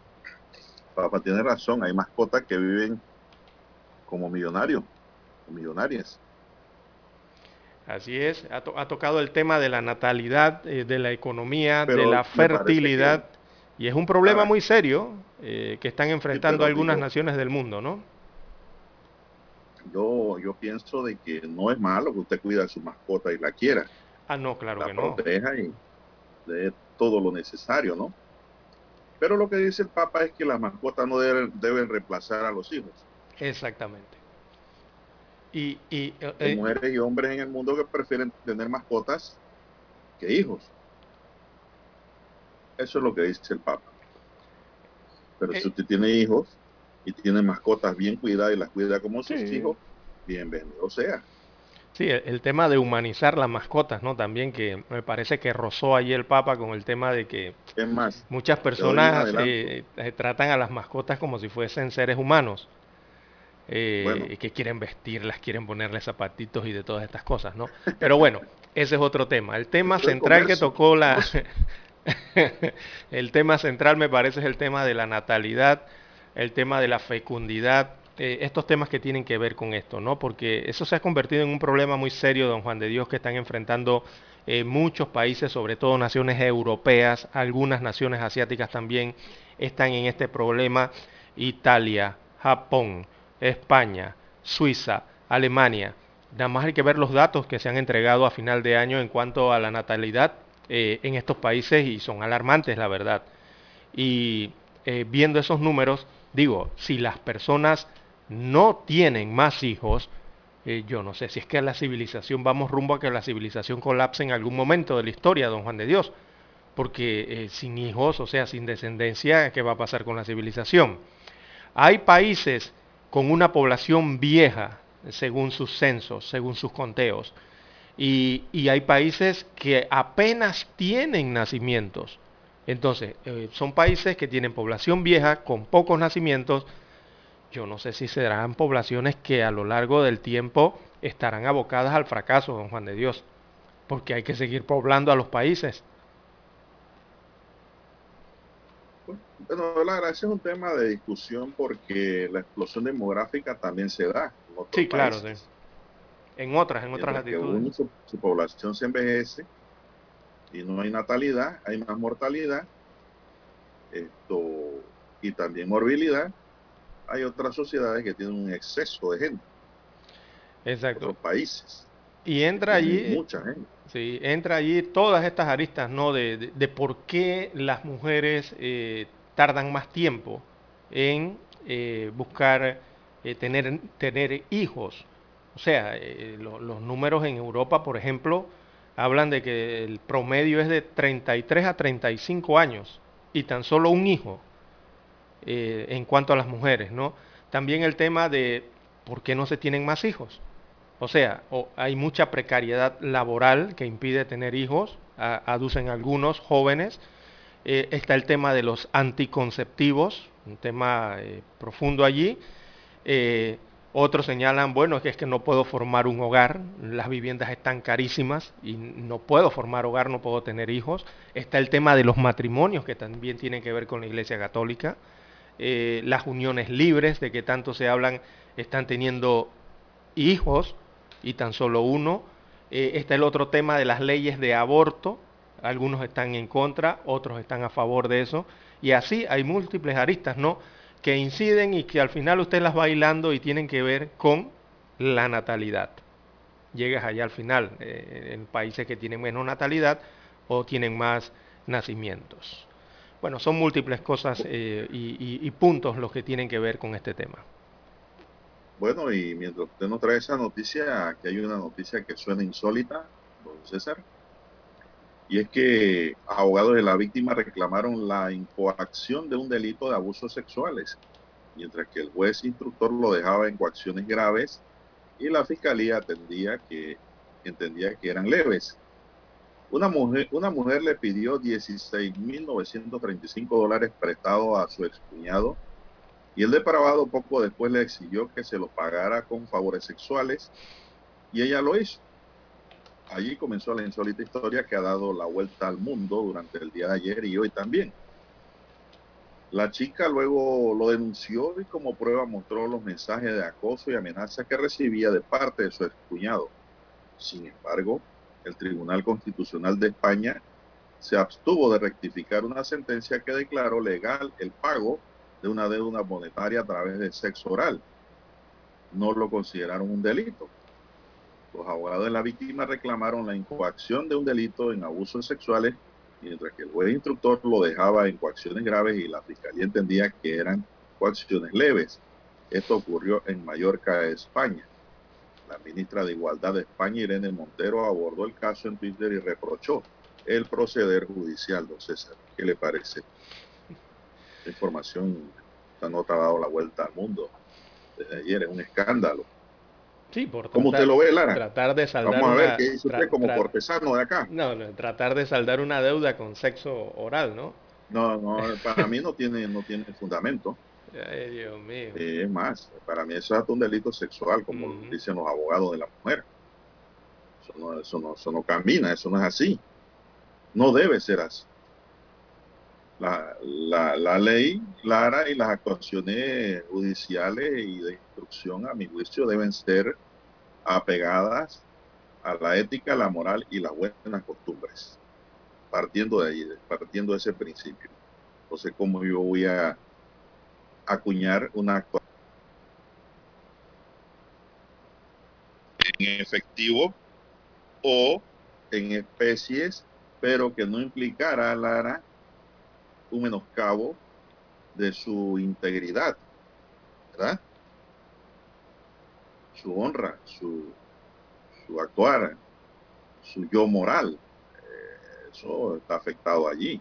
Papá tiene razón, hay mascotas que viven como millonarios, millonarias. Así es, ha, tocado el tema de la natalidad, eh, de la economía, de la fertilidad. Y es un problema muy serio eh, que están enfrentando algunas naciones del mundo, ¿no? Yo, yo pienso de que no es malo que usted cuida a su mascota y la quiera. Ah, no, claro que no. proteja y de todo lo necesario, ¿no? Pero lo que dice el Papa es que las mascotas no deben, deben reemplazar a los hijos. Exactamente. Y, y eh, Hay mujeres y hombres en el mundo que prefieren tener mascotas que hijos. Eso es lo que dice el Papa. Pero si eh. usted tiene hijos y tiene mascotas bien cuidadas y las cuida como sus hijos, bienvenido sea. Sí, el, tema de humanizar las mascotas, ¿no? También que me parece que rozó ahí el Papa con el tema de que más, muchas personas eh, eh, tratan a las mascotas como si fuesen seres humanos. Y que quieren vestirlas, quieren ponerle zapatitos y de todas estas cosas, ¿no? Pero bueno, <laughs> ese es otro tema. El tema central que tocó la, <laughs> el tema central me parece es el tema de la natalidad, el tema de la fecundidad, eh, estos temas que tienen que ver con esto, ¿no? Porque eso se ha convertido en un problema muy serio, don Juan de Dios, que están enfrentando eh, muchos países, sobre todo naciones europeas, algunas naciones asiáticas también están en este problema. Italia, Japón, España, Suiza, Alemania. Nada más hay que ver los datos que se han entregado a final de año en cuanto a la natalidad eh, en estos países y son alarmantes, la verdad. Y eh, viendo esos números, digo, si las personas no tienen más hijos, eh, yo no sé si es que la civilización, vamos rumbo a que la civilización colapse en algún momento de la historia, don Juan de Dios, porque sin hijos, o sea, sin descendencia, ¿qué va a pasar con la civilización? Hay países con una población vieja, según sus censos, según sus conteos, y, hay países que apenas tienen nacimientos. Entonces, eh, son países que tienen población vieja, con pocos nacimientos. Yo no sé si serán poblaciones que a lo largo del tiempo estarán abocadas al fracaso, don Juan de Dios, porque hay que seguir poblando a los países. Bueno, Lara, ese es un tema de discusión porque la explosión demográfica también se da. En sí, claro, sí. En otras, en otras latitudes. su población se envejece y no hay natalidad, hay más mortalidad esto, y también morbilidad, hay otras sociedades que tienen un exceso de gente. Exacto. Otros países. Y entra allí. Mucha gente. Sí, entra allí todas estas aristas, ¿no? De, de, por qué las mujeres eh, tardan más tiempo en eh, buscar eh, tener, tener hijos. O sea, los números en Europa, por ejemplo, hablan de que el promedio es de 33 a 35 años y tan solo un hijo eh, en cuanto a las mujeres, ¿no? También el tema de por qué no se tienen más hijos. O sea, hay mucha precariedad laboral que impide tener hijos, aducen algunos jóvenes. Eh, está el tema de los anticonceptivos, un tema eh, profundo allí. Otros señalan, bueno, es que, no puedo formar un hogar, las viviendas están carísimas y no puedo formar hogar, no puedo tener hijos. Está el tema de los matrimonios, que también tienen que ver con la Iglesia Católica. Eh, las uniones libres, de que tanto se hablan, están teniendo hijos y tan solo uno. Eh, está el otro tema de las leyes de aborto, algunos están en contra, otros están a favor de eso. Y así hay múltiples aristas, ¿no? que inciden y que al final usted las va bailando y tienen que ver con la natalidad. Llegas allá al final, eh, en países que tienen menos natalidad o tienen más nacimientos. Bueno, son múltiples cosas eh, y, puntos los que tienen que ver con este tema. Bueno, y mientras usted nos trae esa noticia, aquí hay una noticia que suena insólita, don César, y es que abogados de la víctima reclamaron la incoacción de un delito de abusos sexuales, mientras que el juez instructor lo dejaba en coacciones graves y la fiscalía atendía que, entendía que eran leves. Una mujer, una mujer le pidió 16.935 dólares prestados a su excuñado y el depravado poco después le exigió que se lo pagara con favores sexuales y ella lo hizo. Allí comenzó la insólita historia que ha dado la vuelta al mundo durante el día de ayer y hoy también. La chica luego lo denunció y como prueba mostró los mensajes de acoso y amenaza que recibía de parte de su excuñado. Sin embargo, el Tribunal Constitucional de España se abstuvo de rectificar una sentencia que declaró legal el pago de una deuda monetaria a través de sexo oral. No lo consideraron un delito. Los abogados de la víctima reclamaron la incoacción de un delito en abusos sexuales, mientras que el juez instructor lo dejaba en coacciones graves y la fiscalía entendía que eran coacciones leves. Esto ocurrió en Mallorca, España. La ministra de Igualdad de España, Irene Montero, abordó el caso en Twitter y reprochó el proceder judicial, don César. ¿Qué le parece? La información, esta nota ha dado la vuelta al mundo ayer, es un escándalo. Sí, por ¿Cómo usted lo ve, Lara? Tratar de saldar Vamos a ver, ¿qué dice usted como cortesano de acá? No, tratar de saldar una deuda con sexo oral, ¿no? No, no, para mí no tiene, no tiene fundamento. Ay, Dios mío. es más, para mí eso es un delito sexual, como dicen los abogados de la mujer. Eso no, eso, no, eso no camina, eso no es así. No debe ser así. La, la, la, ley clara y las actuaciones judiciales y de instrucción, a mi juicio, deben ser apegadas a la ética, la moral y las buenas costumbres. Partiendo de ahí, partiendo de ese principio. Entonces, ¿cómo yo voy a acuñar una actuación en efectivo o en especies, pero que no implicara, Lara, un menoscabo de su integridad, ¿verdad? Su honra, su, su actuar, su yo moral. Eh, eso está afectado allí.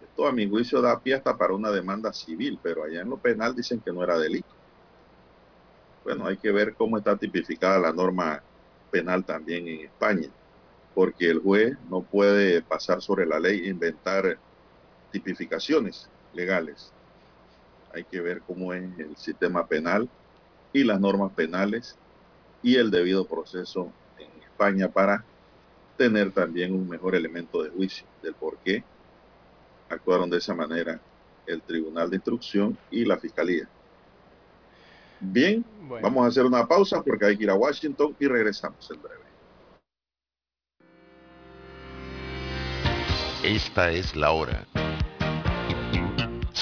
Esto a mi juicio da pie hasta para una demanda civil, pero allá en lo penal dicen que no era delito. Bueno, hay que ver cómo está tipificada la norma penal también en España, porque el juez no puede pasar sobre la ley e inventar tipificaciones legales. Hay que ver cómo es el sistema penal y las normas penales y el debido proceso en España para tener también un mejor elemento de juicio del por qué actuaron de esa manera el Tribunal de Instrucción y la Fiscalía. Bien, vamos a hacer una pausa porque hay que ir a Washington y regresamos en breve. Esta es la hora.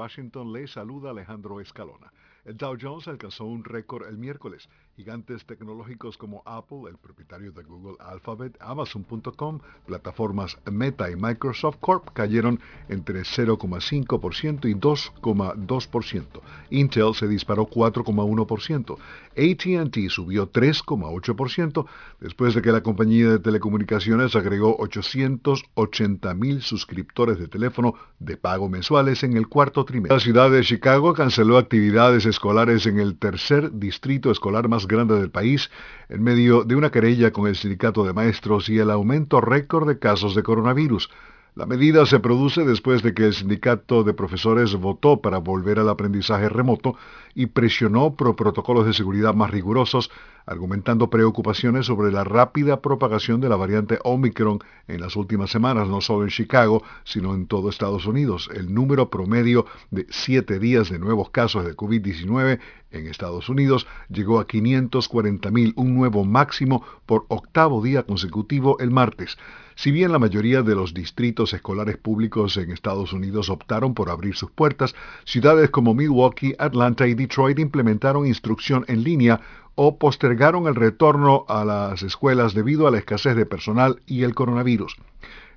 Washington le saluda Alejandro Escalona. El Dow Jones alcanzó un récord el miércoles. Gigantes tecnológicos como Apple, el propietario de Google Alphabet, Amazon.com, plataformas Meta y Microsoft Corp cayeron entre 0,5% y 2,2%. Intel se disparó 4,1%. ATT subió 3,8% después de que la compañía de telecomunicaciones agregó 880 mil suscriptores de teléfono de pago mensuales en el cuarto trimestre. La ciudad de Chicago canceló actividades escolares en el tercer distrito escolar más grande del país en medio de una querella con el sindicato de maestros y el aumento récord de casos de coronavirus. La medida se produce después de que el sindicato de profesores votó para volver al aprendizaje remoto y presionó por protocolos de seguridad más rigurosos, argumentando preocupaciones sobre la rápida propagación de la variante Omicron en las últimas semanas, no solo en Chicago, sino en todo Estados Unidos. El número promedio de siete días de nuevos casos de COVID-19 en Estados Unidos llegó a 540.000, un nuevo máximo por octavo día consecutivo el martes. Si bien la mayoría de los distritos escolares públicos en Estados Unidos optaron por abrir sus puertas, ciudades como Milwaukee, Atlanta y Detroit implementaron instrucción en línea o postergaron el retorno a las escuelas debido a la escasez de personal y el coronavirus.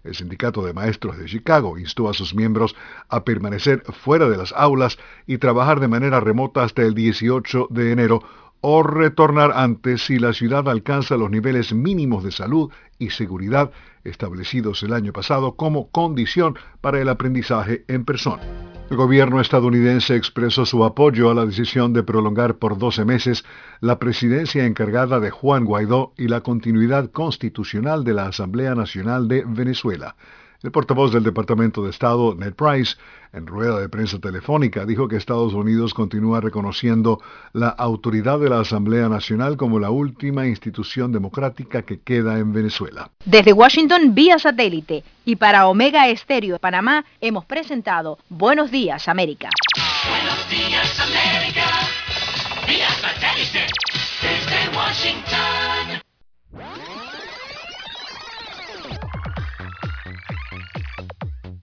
El sindicato de maestros de Chicago instó a sus miembros a permanecer fuera de las aulas y trabajar de manera remota hasta el 18 de enero o retornar antes si la ciudad alcanza los niveles mínimos de salud y seguridad establecidos el año pasado como condición para el aprendizaje en persona. El gobierno estadounidense expresó su apoyo a la decisión de prolongar por 12 meses la presidencia encargada de Juan Guaidó y la continuidad constitucional de la Asamblea Nacional de Venezuela. El portavoz del Departamento de Estado, Ned Price, en rueda de prensa telefónica, dijo que Estados Unidos continúa reconociendo la autoridad de la Asamblea Nacional como la última institución democrática que queda en Venezuela. Desde Washington vía satélite y para Omega Estéreo de Panamá hemos presentado Buenos Días América. Buenos días América, vía satélite desde Washington.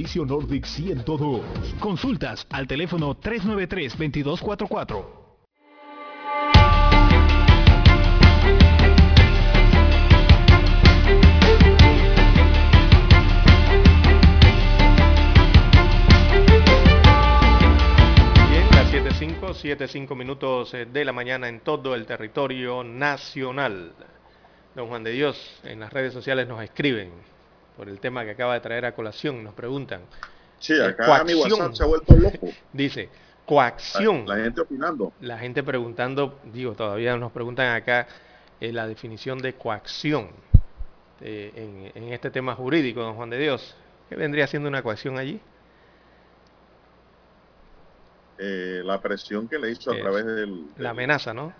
Nordic 102. Consultas al teléfono 393-2244. Bien, las 7.5, 7.5 minutos eh, de la mañana en todo el territorio nacional. Don Juan de Dios, en las redes sociales nos escriben por el tema que acaba de traer a colación, nos preguntan. Sí, Eh, acá mi coacción. WhatsApp se ha vuelto loco. <laughs> Dice, coacción. La, la gente opinando. La gente preguntando, digo, todavía nos preguntan acá eh, la definición de coacción. eh, en, en este tema jurídico, don Juan de Dios. ¿Qué vendría siendo una coacción allí? Eh, la presión que le hizo a través del, La amenaza, ¿no?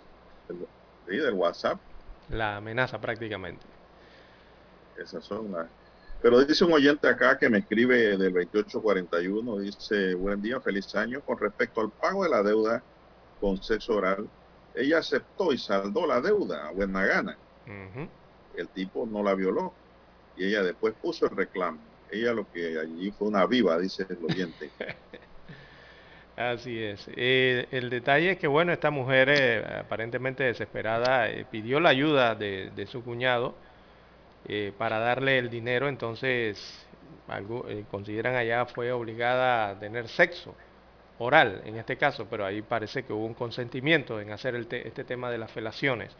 del- sí, del WhatsApp. La amenaza prácticamente. Esas son las. Pero dice un oyente acá que me escribe del 2841, dice, buen día, feliz año. Con respecto al pago de la deuda con sexo oral, ella aceptó y saldó la deuda a buena gana. El tipo no la violó y ella después puso el reclamo. Ella lo que allí fue una viva, dice el oyente. <laughs> Así es. Eh, el detalle es que, bueno, esta mujer eh, aparentemente desesperada eh, pidió la ayuda de, de su cuñado eh, para darle el dinero, entonces algo, eh, consideran allá fue obligada a tener sexo oral en este caso, pero ahí parece que hubo un consentimiento en hacer el te- este tema de las felaciones.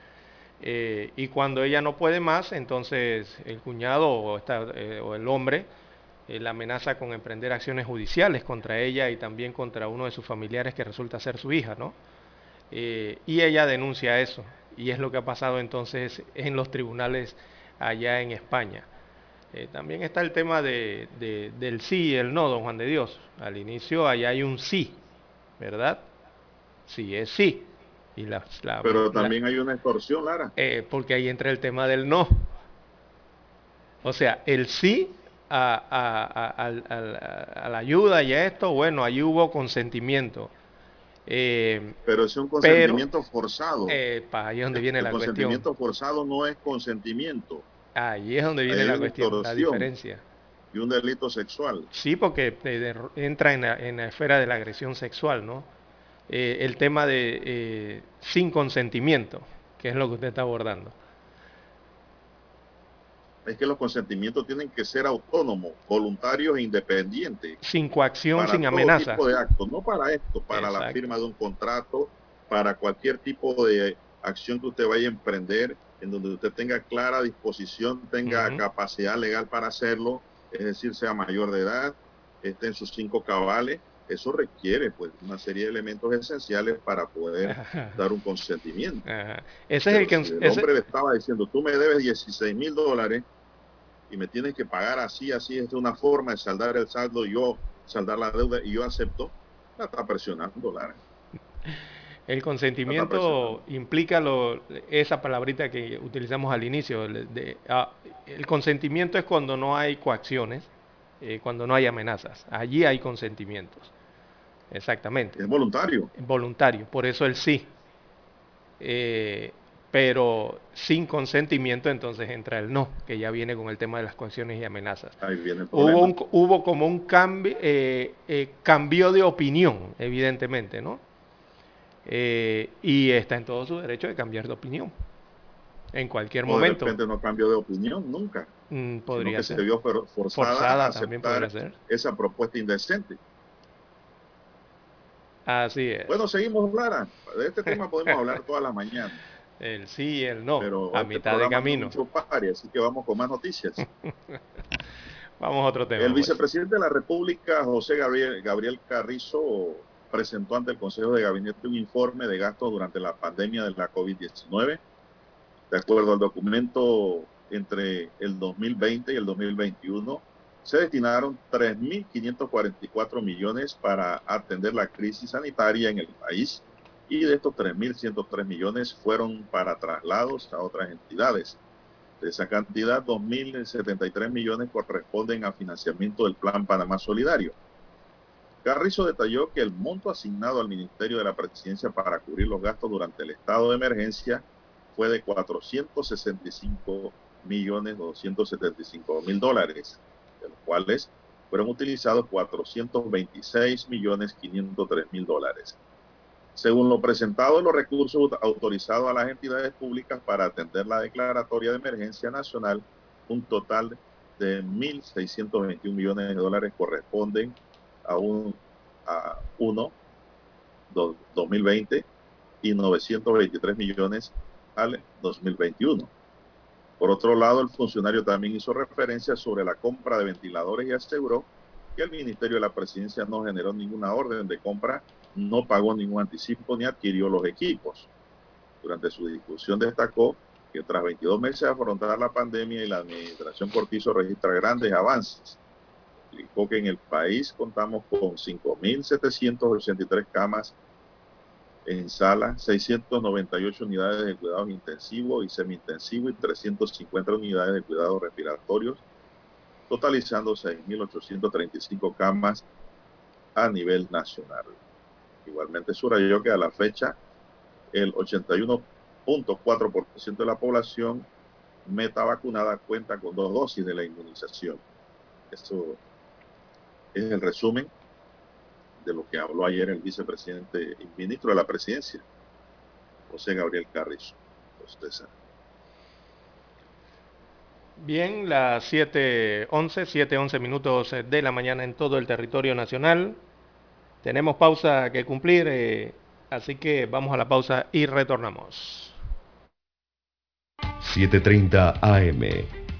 Eh, y cuando ella no puede más, entonces el cuñado o, esta- o el hombre la amenaza con emprender acciones judiciales contra ella y también contra uno de sus familiares que resulta ser su hija, ¿no? Y ella denuncia eso. Y es lo que ha pasado entonces en los tribunales allá en España. Eh, también está el tema de, de- del sí y el no, don Juan de Dios. Al inicio allá hay un sí, ¿verdad? Sí es sí. Y la, la- Pero la- también hay una extorsión, Lara. eh, porque ahí entra el tema del no. O sea, el sí a, a- a- la ayuda y a esto, bueno, ahí hubo consentimiento. Eh, Pero es un pero, consentimiento forzado. eh, pa, ahí donde viene el la cuestión. consentimiento forzado no es consentimiento Ahí es donde viene la cuestión, la diferencia. y un delito sexual. Sí, porque eh, entra en la, en la esfera de la agresión sexual, ¿no? Eh, el tema de eh, sin consentimiento, que es lo que usted está abordando. Es que los consentimientos tienen que ser autónomos, voluntarios e independientes. Sin coacción, para sin todo amenaza. tipo de actos, no para esto, para la firma de un contrato, para cualquier tipo de acción que usted vaya a emprender, en donde usted tenga clara disposición, tenga Ujú. capacidad legal para hacerlo, es decir, sea mayor de edad, esté en sus cinco cabales, eso requiere pues una serie de elementos esenciales para poder dar un consentimiento. Ajá. Ese es el que... Si el ese- hombre le estaba diciendo, tú me debes 16 mil dólares y me tienes que pagar así, así, es una forma de saldar el saldo, yo saldar la deuda y yo acepto, la está presionando, Lara. El consentimiento implica lo, esa palabrita que utilizamos al inicio. el de- ah, el consentimiento es cuando no hay coacciones, eh, cuando no hay amenazas. Allí hay consentimientos. Exactamente. Es voluntario. Voluntario. Por eso el sí. Eh, pero sin consentimiento entonces entra el no, que ya viene con el tema de las coacciones y amenazas. Ahí viene el. Hubo, un- hubo como un cambio, eh, eh, cambio de opinión, evidentemente, ¿no? Eh, y está en todo su derecho de cambiar de opinión. En cualquier O de momento. repente no cambió de opinión nunca. Mm, podría que ser. se vio for- forzada, Forzada a también aceptar podría ser. esa propuesta indecente. Así es. Bueno, seguimos, Lara. De este tema podemos hablar <laughs> toda la mañana. El sí y el no, Pero a este mitad de camino. mucho pari, así que vamos con más noticias. <laughs> Vamos a otro tema. El pues. vicepresidente de la República, José Gabriel, Gabriel Carrizo, presentó ante el Consejo de Gabinete un informe de gastos durante la pandemia de la COVID-19. De acuerdo al documento, entre el 2020 y el 2021 se destinaron 3.544 millones para atender la crisis sanitaria en el país y de estos 3.103 millones fueron para traslados a otras entidades. De esa cantidad, 2.073 millones corresponden a financiamiento del Plan Panamá Solidario. Carrizo detalló que el monto asignado al Ministerio de la Presidencia para cubrir los gastos durante el estado de emergencia fue de 465 millones 275 mil dólares, de los cuales fueron utilizados 426 millones 503 mil dólares. Según lo presentado, los recursos autorizados a las entidades públicas para atender la declaratoria de emergencia nacional, un total de 1.621 millones de dólares corresponden a un a uno do- 2020 y 923 millones al 2021. Por otro lado, el funcionario también hizo referencia sobre la compra de ventiladores y aseguró que el Ministerio de la Presidencia no generó ninguna orden de compra, no pagó ningún anticipo ni adquirió los equipos. Durante su discusión destacó que tras 22 meses de afrontar la pandemia y la administración Cortizo registra grandes avances. Explicó que en el país contamos con 5.783 camas en sala, 698 unidades de cuidados intensivos y semi-intensivos y 350 unidades de cuidados respiratorios, totalizando 6.835 camas a nivel nacional. Igualmente subrayó que a la fecha el 81.4% de la población meta vacunada cuenta con dos dosis de la inmunización. Esto es el resumen de lo que habló ayer el vicepresidente y ministro de la presidencia, José Gabriel Carrizo. Bien, las 7.11, 7.11 minutos de la mañana en todo el territorio nacional. Tenemos pausa que cumplir, eh, así que vamos a la pausa y retornamos. 7.30 AM,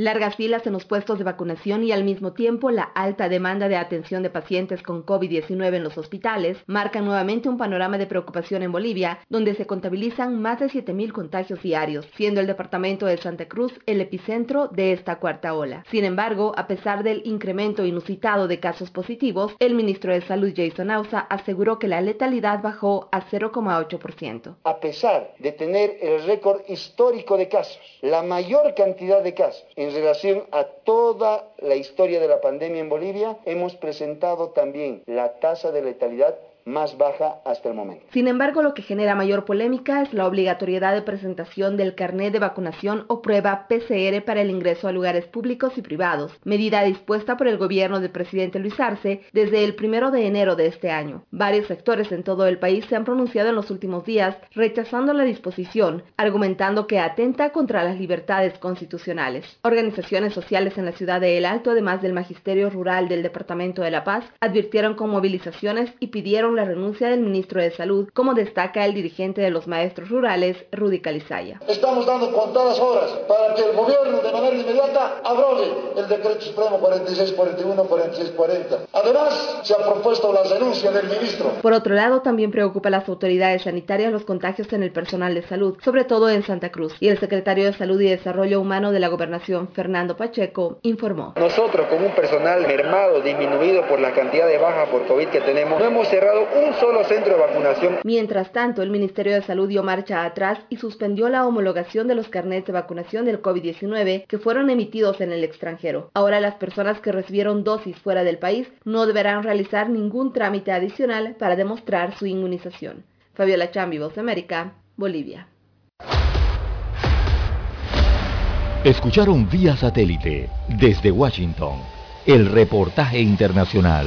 Largas filas en los puestos de vacunación y al mismo tiempo la alta demanda de atención de pacientes con COVID-19 en los hospitales marcan nuevamente un panorama de preocupación en Bolivia, donde se contabilizan más de 7.000 contagios diarios, siendo el departamento de Santa Cruz el epicentro de esta cuarta ola. Sin embargo, a pesar del incremento inusitado de casos positivos, el ministro de Salud Jason Ausa aseguró que la letalidad bajó a 0,8%. A pesar de tener el récord histórico de casos, la mayor cantidad de casos en relación a toda la historia de la pandemia en Bolivia, hemos presentado también la tasa de letalidad más baja hasta el momento. Sin embargo, lo que genera mayor polémica es la obligatoriedad de presentación del carnet de vacunación o prueba PCR para el ingreso a lugares públicos y privados, medida dispuesta por el gobierno del presidente Luis Arce desde el primero de enero de este año. Varios sectores en todo el país se han pronunciado en los últimos días rechazando la disposición, argumentando que atenta contra las libertades constitucionales. Organizaciones sociales en la ciudad de El Alto, además del Magisterio Rural del Departamento de La Paz, advirtieron con movilizaciones y pidieron la renuncia del ministro de Salud, como destaca el dirigente de los maestros rurales, Rudy Calizaya. Estamos dando contadas horas para que el gobierno de manera inmediata abrogue el decreto supremo 4641, 4640. Además, se ha propuesto la renuncia del ministro. Por otro lado, también preocupa a las autoridades sanitarias los contagios en el personal de salud, sobre todo en Santa Cruz. Y el secretario de Salud y Desarrollo Humano de la Gobernación, Fernando Pacheco, informó. Nosotros, con un personal mermado, disminuido por la cantidad de bajas por COVID que tenemos, no hemos cerrado un solo centro de vacunación. Mientras tanto, el Ministerio de Salud dio marcha atrás y suspendió la homologación de los carnets de vacunación del COVID-19 que fueron emitidos en el extranjero. Ahora las personas que recibieron dosis fuera del país no deberán realizar ningún trámite adicional para demostrar su inmunización. Fabiola Chambi, Voz de América, Bolivia. Escucharon vía satélite desde Washington el reportaje internacional.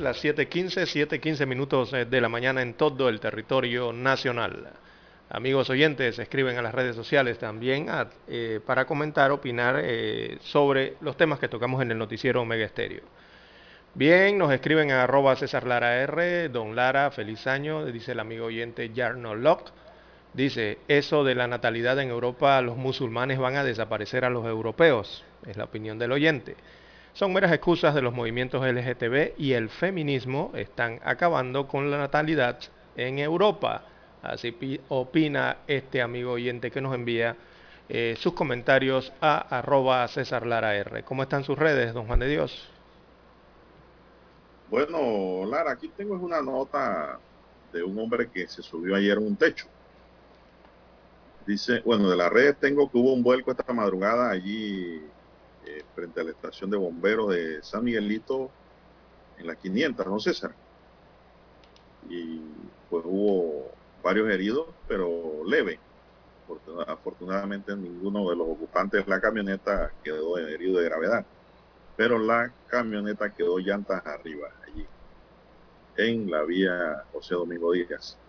Las 7.15, 7.15 minutos eh, de la mañana en todo el territorio nacional. Amigos oyentes, escriben a las redes sociales también eh, para comentar, opinar eh, sobre los temas que tocamos en el noticiero Omega Estéreo. Bien, nos escriben a arroba César Lara R, Don Lara, feliz año, dice el amigo oyente Jarno Locke. Dice, eso de la natalidad en Europa, los musulmanes van a desaparecer a los europeos, es la opinión del oyente. Son meras excusas de los movimientos LGTB y el feminismo están acabando con la natalidad en Europa. Así pi- opina este amigo oyente que nos envía eh, sus comentarios a arroba César Lara R. ¿Cómo están sus redes, don Juan de Dios? Bueno, Lara, aquí tengo una nota de un hombre que se subió ayer a un techo. Dice, bueno, de las redes tengo que hubo un vuelco esta madrugada allí eh, frente a la estación de bomberos de San Miguelito en la 500, ¿no, César? Y pues hubo varios heridos, pero leve. Afortuna- Afortunadamente ninguno de los ocupantes de la camioneta quedó herido de gravedad, pero la camioneta quedó llantas arriba allí, en la vía José Domingo Díaz.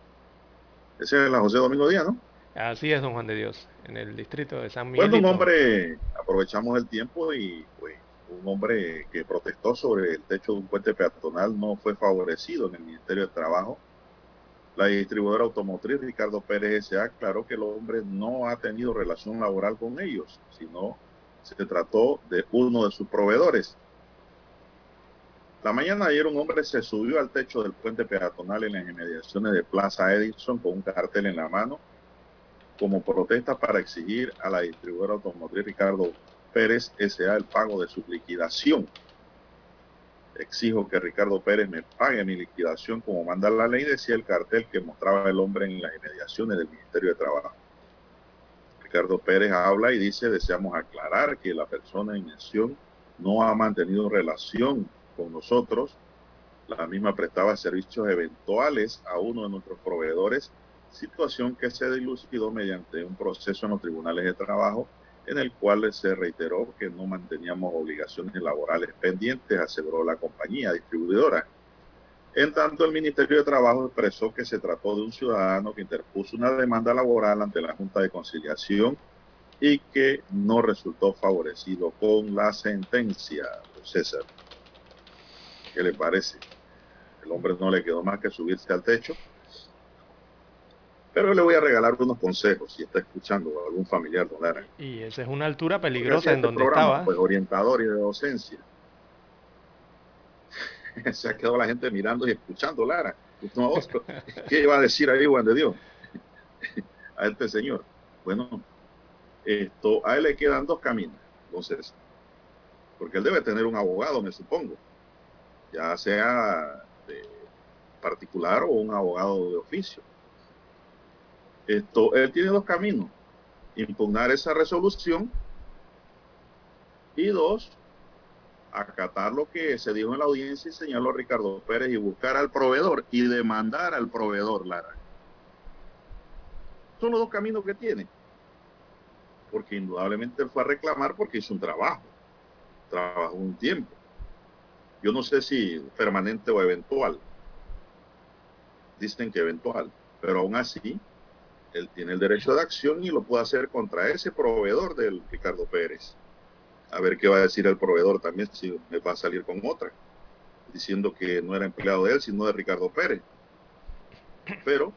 Esa es la José Domingo Díaz, ¿no? Así es, don Juan de Dios, en el distrito de San Bueno, Miguelito. un hombre, aprovechamos el tiempo y pues un hombre que protestó sobre el techo de un puente peatonal no fue favorecido en el Ministerio de Trabajo. La distribuidora automotriz Ricardo Pérez S.A. aclaró que el hombre no ha tenido relación laboral con ellos, sino se trató de uno de sus proveedores. La mañana de ayer un hombre se subió al techo del puente peatonal en las inmediaciones de Plaza Edison con un cartel en la mano como protesta para exigir a la distribuidora automotriz Ricardo Pérez S.A. el pago de su liquidación. Exijo que Ricardo Pérez me pague mi liquidación como manda la ley, decía el cartel que mostraba el hombre en las inmediaciones del Ministerio de Trabajo. Ricardo Pérez habla y dice, deseamos aclarar que la persona en mención no ha mantenido relación con nosotros. La misma prestaba servicios eventuales a uno de nuestros proveedores situación que se dilucidó mediante un proceso en los tribunales de trabajo en el cual se reiteró que no manteníamos obligaciones laborales pendientes, aseguró la compañía distribuidora. En tanto, el Ministerio de Trabajo expresó que se trató de un ciudadano que interpuso una demanda laboral ante la Junta de Conciliación y que no resultó favorecido con la sentencia. César, ¿qué le parece? El hombre no le quedó más que subirse al techo pero le voy a regalar unos consejos si está escuchando a algún familiar don Lara. Y esa es una altura peligrosa en este donde programa, estaba. Pues orientador y de docencia. <laughs> Se ha quedado la gente mirando y escuchando, Lara. No, ¿Qué iba a decir ahí, Juan de Dios? <laughs> A este señor. Bueno, esto, a él le quedan dos caminos, entonces, porque él debe tener un abogado, me supongo, ya sea de particular o un abogado de oficio. Esto, él tiene dos caminos, impugnar esa resolución y dos, acatar lo que se dijo en la audiencia y señaló Ricardo Pérez y buscar al proveedor y demandar al proveedor, Lara. Son los dos caminos que tiene. Porque indudablemente él fue a reclamar porque hizo un trabajo. Trabajó un tiempo. Yo no sé si permanente o eventual. Dicen que eventual. Pero aún así, él tiene el derecho de acción y lo puede hacer contra ese proveedor del Ricardo Pérez. A ver qué va a decir el proveedor también si me va a salir con otra, diciendo que no era empleado de él, sino de Ricardo Pérez. Pero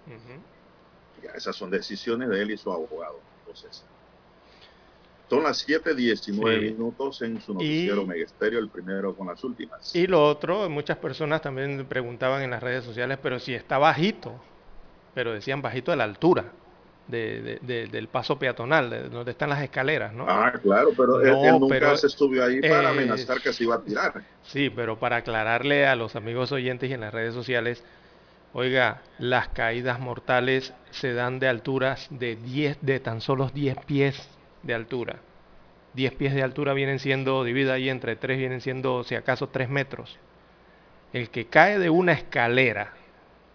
ya esas son decisiones de él y su abogado. Entonces, son las 7:19 Sí. minutos en su noticiero Y- Megesterio, el primero con las últimas. Y lo otro, muchas personas también preguntaban en las redes sociales, pero si está bajito, pero decían bajito de la altura de- de- de- del paso peatonal, de donde están las escaleras, ¿no? Ah, claro, pero él, No, él nunca pero- se subió ahí para eh, amenazar que se iba a tirar. Sí, pero para aclararle a los amigos oyentes y en las redes sociales, oiga, las caídas mortales se dan de alturas de 10, de tan solo 10 pies de altura. 10 pies de altura vienen siendo, divida ahí entre 3, vienen siendo, si acaso, 3 metros. El que cae de una escalera,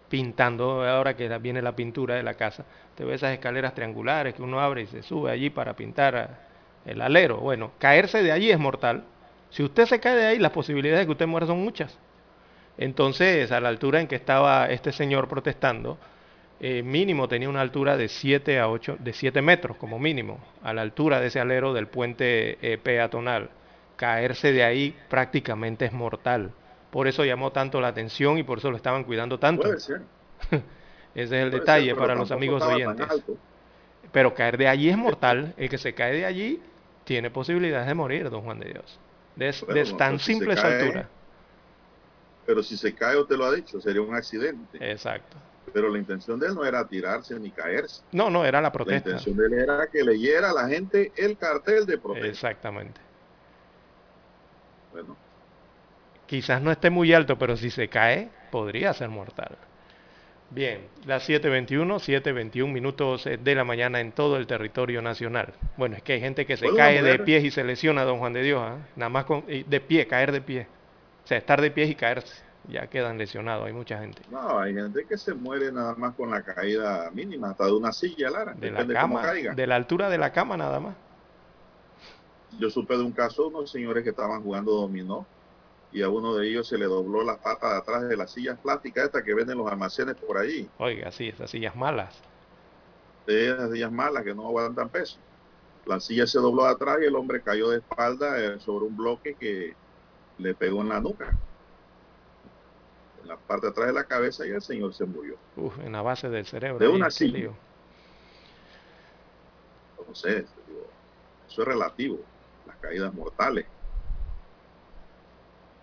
pintando, ahora que viene la pintura de la casa, te ve esas escaleras triangulares que uno abre y se sube allí para pintar el alero. Bueno, caerse de allí es mortal. Si usted se cae de ahí, las posibilidades de que usted muera son muchas. Entonces, a la altura en que estaba este señor protestando, eh, mínimo tenía una altura de 7 a 8, de 7 metros como mínimo, a la altura de ese alero del puente eh, peatonal. Caerse de ahí prácticamente es mortal. Por eso llamó tanto la atención y por eso lo estaban cuidando tanto. Puede ser. <laughs> Ese es el Puede detalle ser, para los amigos oyentes. Pero caer de allí es <laughs> mortal. El que se cae de allí tiene posibilidades de morir, don Juan de Dios. De, es- Bueno, de no, tan pues, si se simple esa cae- altura. Pero si se cae, usted lo ha dicho, sería un accidente. Exacto. Pero la intención de él no era tirarse ni caerse. No, no, era la La protesta. intención de él era que leyera a la gente el cartel de protesta. Exactamente. Bueno, Quizás no esté muy alto, pero si se cae, podría ser mortal. Bien, las 7.21, 7.21 minutos eh, de la mañana en todo el territorio nacional. Bueno, es que hay gente que se cae de pies y se lesiona, don Juan de Dios. ¿ah? Nada más con, de pie, caer de pie. O sea, estar de pies y caerse. Ya quedan lesionados, hay mucha gente. no, hay gente que se muere nada más con la caída mínima, hasta de una silla, Lara. De la cama, caiga. de la altura de la cama nada más. Yo supe de un caso de unos señores que estaban jugando dominó y a uno de ellos se le dobló la pata de atrás de las sillas plásticas estas que venden en los almacenes por allí. Oiga, sí, esas sillas malas. de esas sillas malas que no aguantan peso. La silla se dobló de atrás y el hombre cayó de espalda eh, sobre un bloque que le pegó en la nuca, en la parte de atrás de la cabeza y el señor se murió. Uf, en la base del cerebro. De una silla. lío. No sé, digo, eso es relativo, las caídas mortales.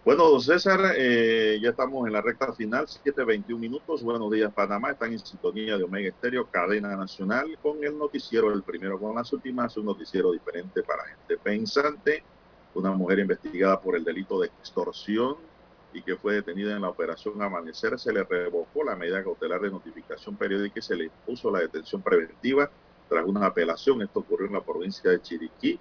Bueno, don César, eh, ya estamos en la recta final, 7.21 minutos. Buenos días, Panamá. Están en sintonía de Omega Estéreo, cadena nacional, con el noticiero, el primero con las últimas, un noticiero diferente para gente pensante. Una mujer investigada por el delito de extorsión y que fue detenida en la operación Amanecer, se le revocó la medida cautelar de notificación periódica y se le impuso la detención preventiva tras una apelación. Esto ocurrió en la provincia de Chiriquí.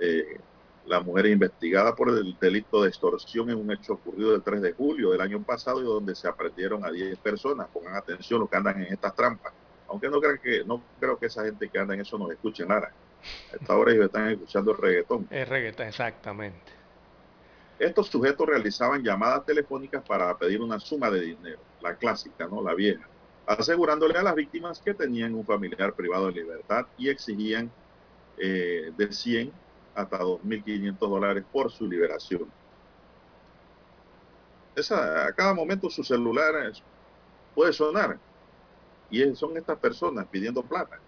Eh, la mujer es investigada por el delito de extorsión en un hecho ocurrido el 3 de julio del año pasado y donde se aprendieron a 10 personas. Pongan atención los que andan en estas trampas. Aunque no crean que, no creo que esa gente que anda en eso nos escuchen, Lara. A esta hora ellos están escuchando el reggaetón. Es reggaetón, exactamente. Estos sujetos realizaban llamadas telefónicas para pedir una suma de dinero, la clásica, ¿no? La vieja, asegurándole a las víctimas que tenían un familiar privado de libertad y exigían eh, de 100 hasta 2.500 dólares por su liberación. Esa, a cada momento su celular puede sonar y son estas personas pidiendo plata.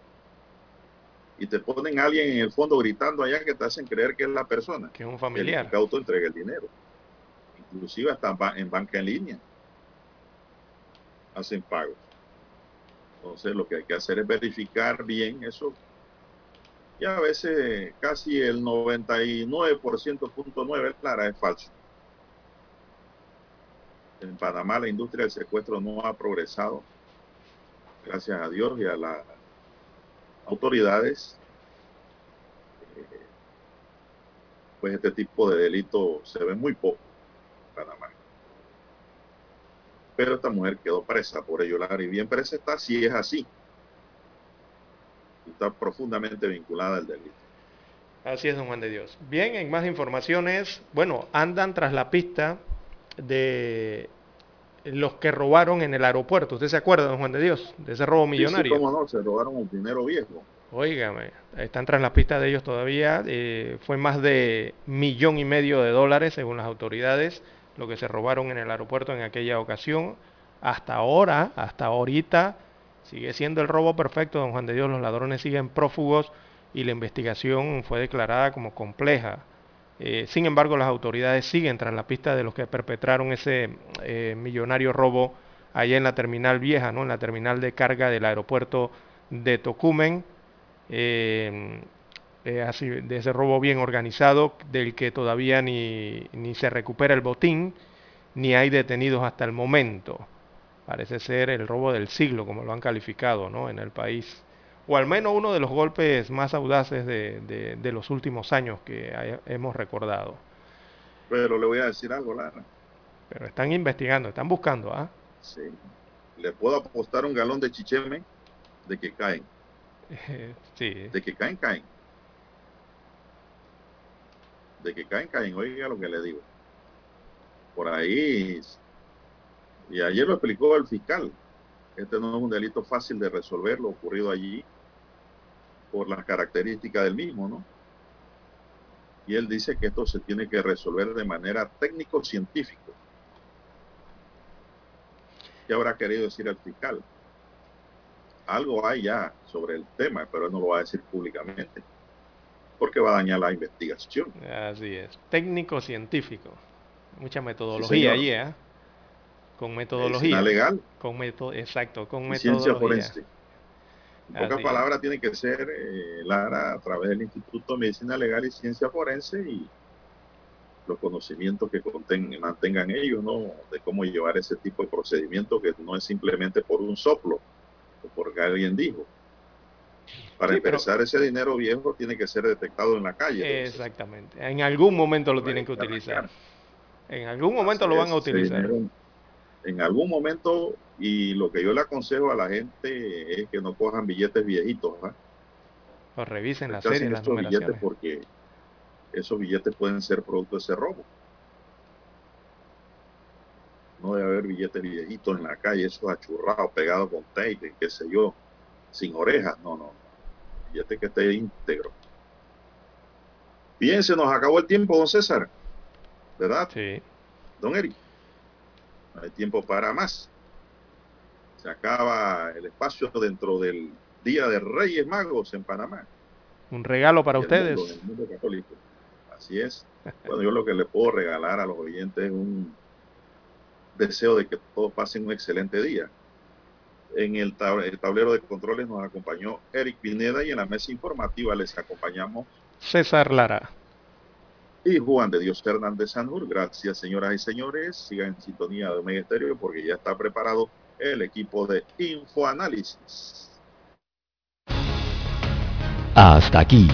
Y te ponen a alguien en el fondo gritando allá que te hacen creer que es la persona. Que es un El familiar. incauto entrega el dinero. Inclusive hasta en banca en línea. Hacen pagos. Entonces lo que hay que hacer es verificar bien eso. Y a veces casi el 99% punto nueve, Clara, es falso. En Panamá la industria del secuestro no ha progresado. Gracias a Dios y a las autoridades. eh, pues este tipo de delito se ve muy poco en Panamá. Pero esta mujer quedó presa por ello, Lara, y bien presa está si es así. Está profundamente vinculada al delito. Así es, don Juan de Dios. Bien, en más informaciones, bueno, andan tras la pista de los que robaron en el aeropuerto. ¿Usted se acuerda, don Juan de Dios, de ese robo Sí, sí, millonario? cómo no, se robaron el dinero viejo. Óigame, están tras la pista de ellos todavía. eh, fue más de millón y medio de dólares, según las autoridades, lo que se robaron en el aeropuerto en aquella ocasión. Hasta ahora, hasta ahorita, sigue siendo el robo perfecto, don Juan de Dios. Los ladrones siguen prófugos y la investigación fue declarada como compleja. Eh, sin embargo, las autoridades siguen tras la pista de los que perpetraron ese eh, millonario robo allá en la terminal vieja, ¿no? en la terminal de carga del aeropuerto de Tocumen. Eh, eh, así, de ese robo bien organizado, del que todavía ni, ni se recupera el botín, ni hay detenidos hasta el momento. Parece ser el robo del siglo, como lo han calificado ¿no? en el país. O al menos uno de los golpes más audaces de, de- de los últimos años que hay- hemos recordado. Pero le voy a decir algo, Lara. Pero están investigando, están buscando, ¿ah? Sí. Le puedo apostar un galón de chicheme de que caen. <laughs> sí. De que caen, caen. De que caen, caen. Oiga lo que le digo. Por ahí Y ayer lo explicó el fiscal. Este no es un delito fácil de resolver, lo ocurrido allí, por las características del mismo, ¿no? Y él dice que esto se tiene que resolver de manera técnico-científica. ¿Qué habrá querido decir el fiscal? Algo hay ya sobre el tema, pero él no lo va a decir públicamente, porque va a dañar la investigación. Así es. Técnico científico. Mucha metodología allí, ¿eh? Con metodología. Medicina legal Con método, exacto, con metodología. ciencia forense. En pocas palabras, tiene que ser, eh, Lara, a través del Instituto de Medicina Legal y Ciencia Forense y los conocimientos que conten- mantengan ellos, ¿no? De cómo llevar ese tipo de procedimiento que no es simplemente por un soplo o porque alguien dijo. Para Sí, pero- empezar, ese dinero viejo tiene que ser detectado en la calle. Exactamente. En algún momento lo tienen que utilizar. En algún momento lo van a utilizar. dinero, en algún momento, y lo que yo le aconsejo a la gente es que no cojan billetes viejitos, ¿ah? O revisen la serie, las billetes porque esos billetes pueden ser producto de ese robo. No debe haber billetes viejitos en la calle, esos achurrados, pegados con tape, qué sé yo, sin orejas. No, no. Billete que esté íntegro. Bien, se nos acabó el tiempo, don César. ¿Verdad? Sí. Don Eric. No hay tiempo para más. Se acaba el espacio dentro del Día de Reyes Magos en Panamá. Un regalo para mundo, ustedes. el mundo católico. Así es. Bueno, yo lo que le puedo regalar a los oyentes es un deseo de que todos pasen un excelente día. En el tablero de controles nos acompañó Eric Pineda y en la mesa informativa les acompañamos César Lara. Y Juan de Dios Hernández Sanjur. Gracias, señoras y señores. Sigan en sintonía de Omega porque ya está preparado el equipo de Infoanálisis. Hasta aquí,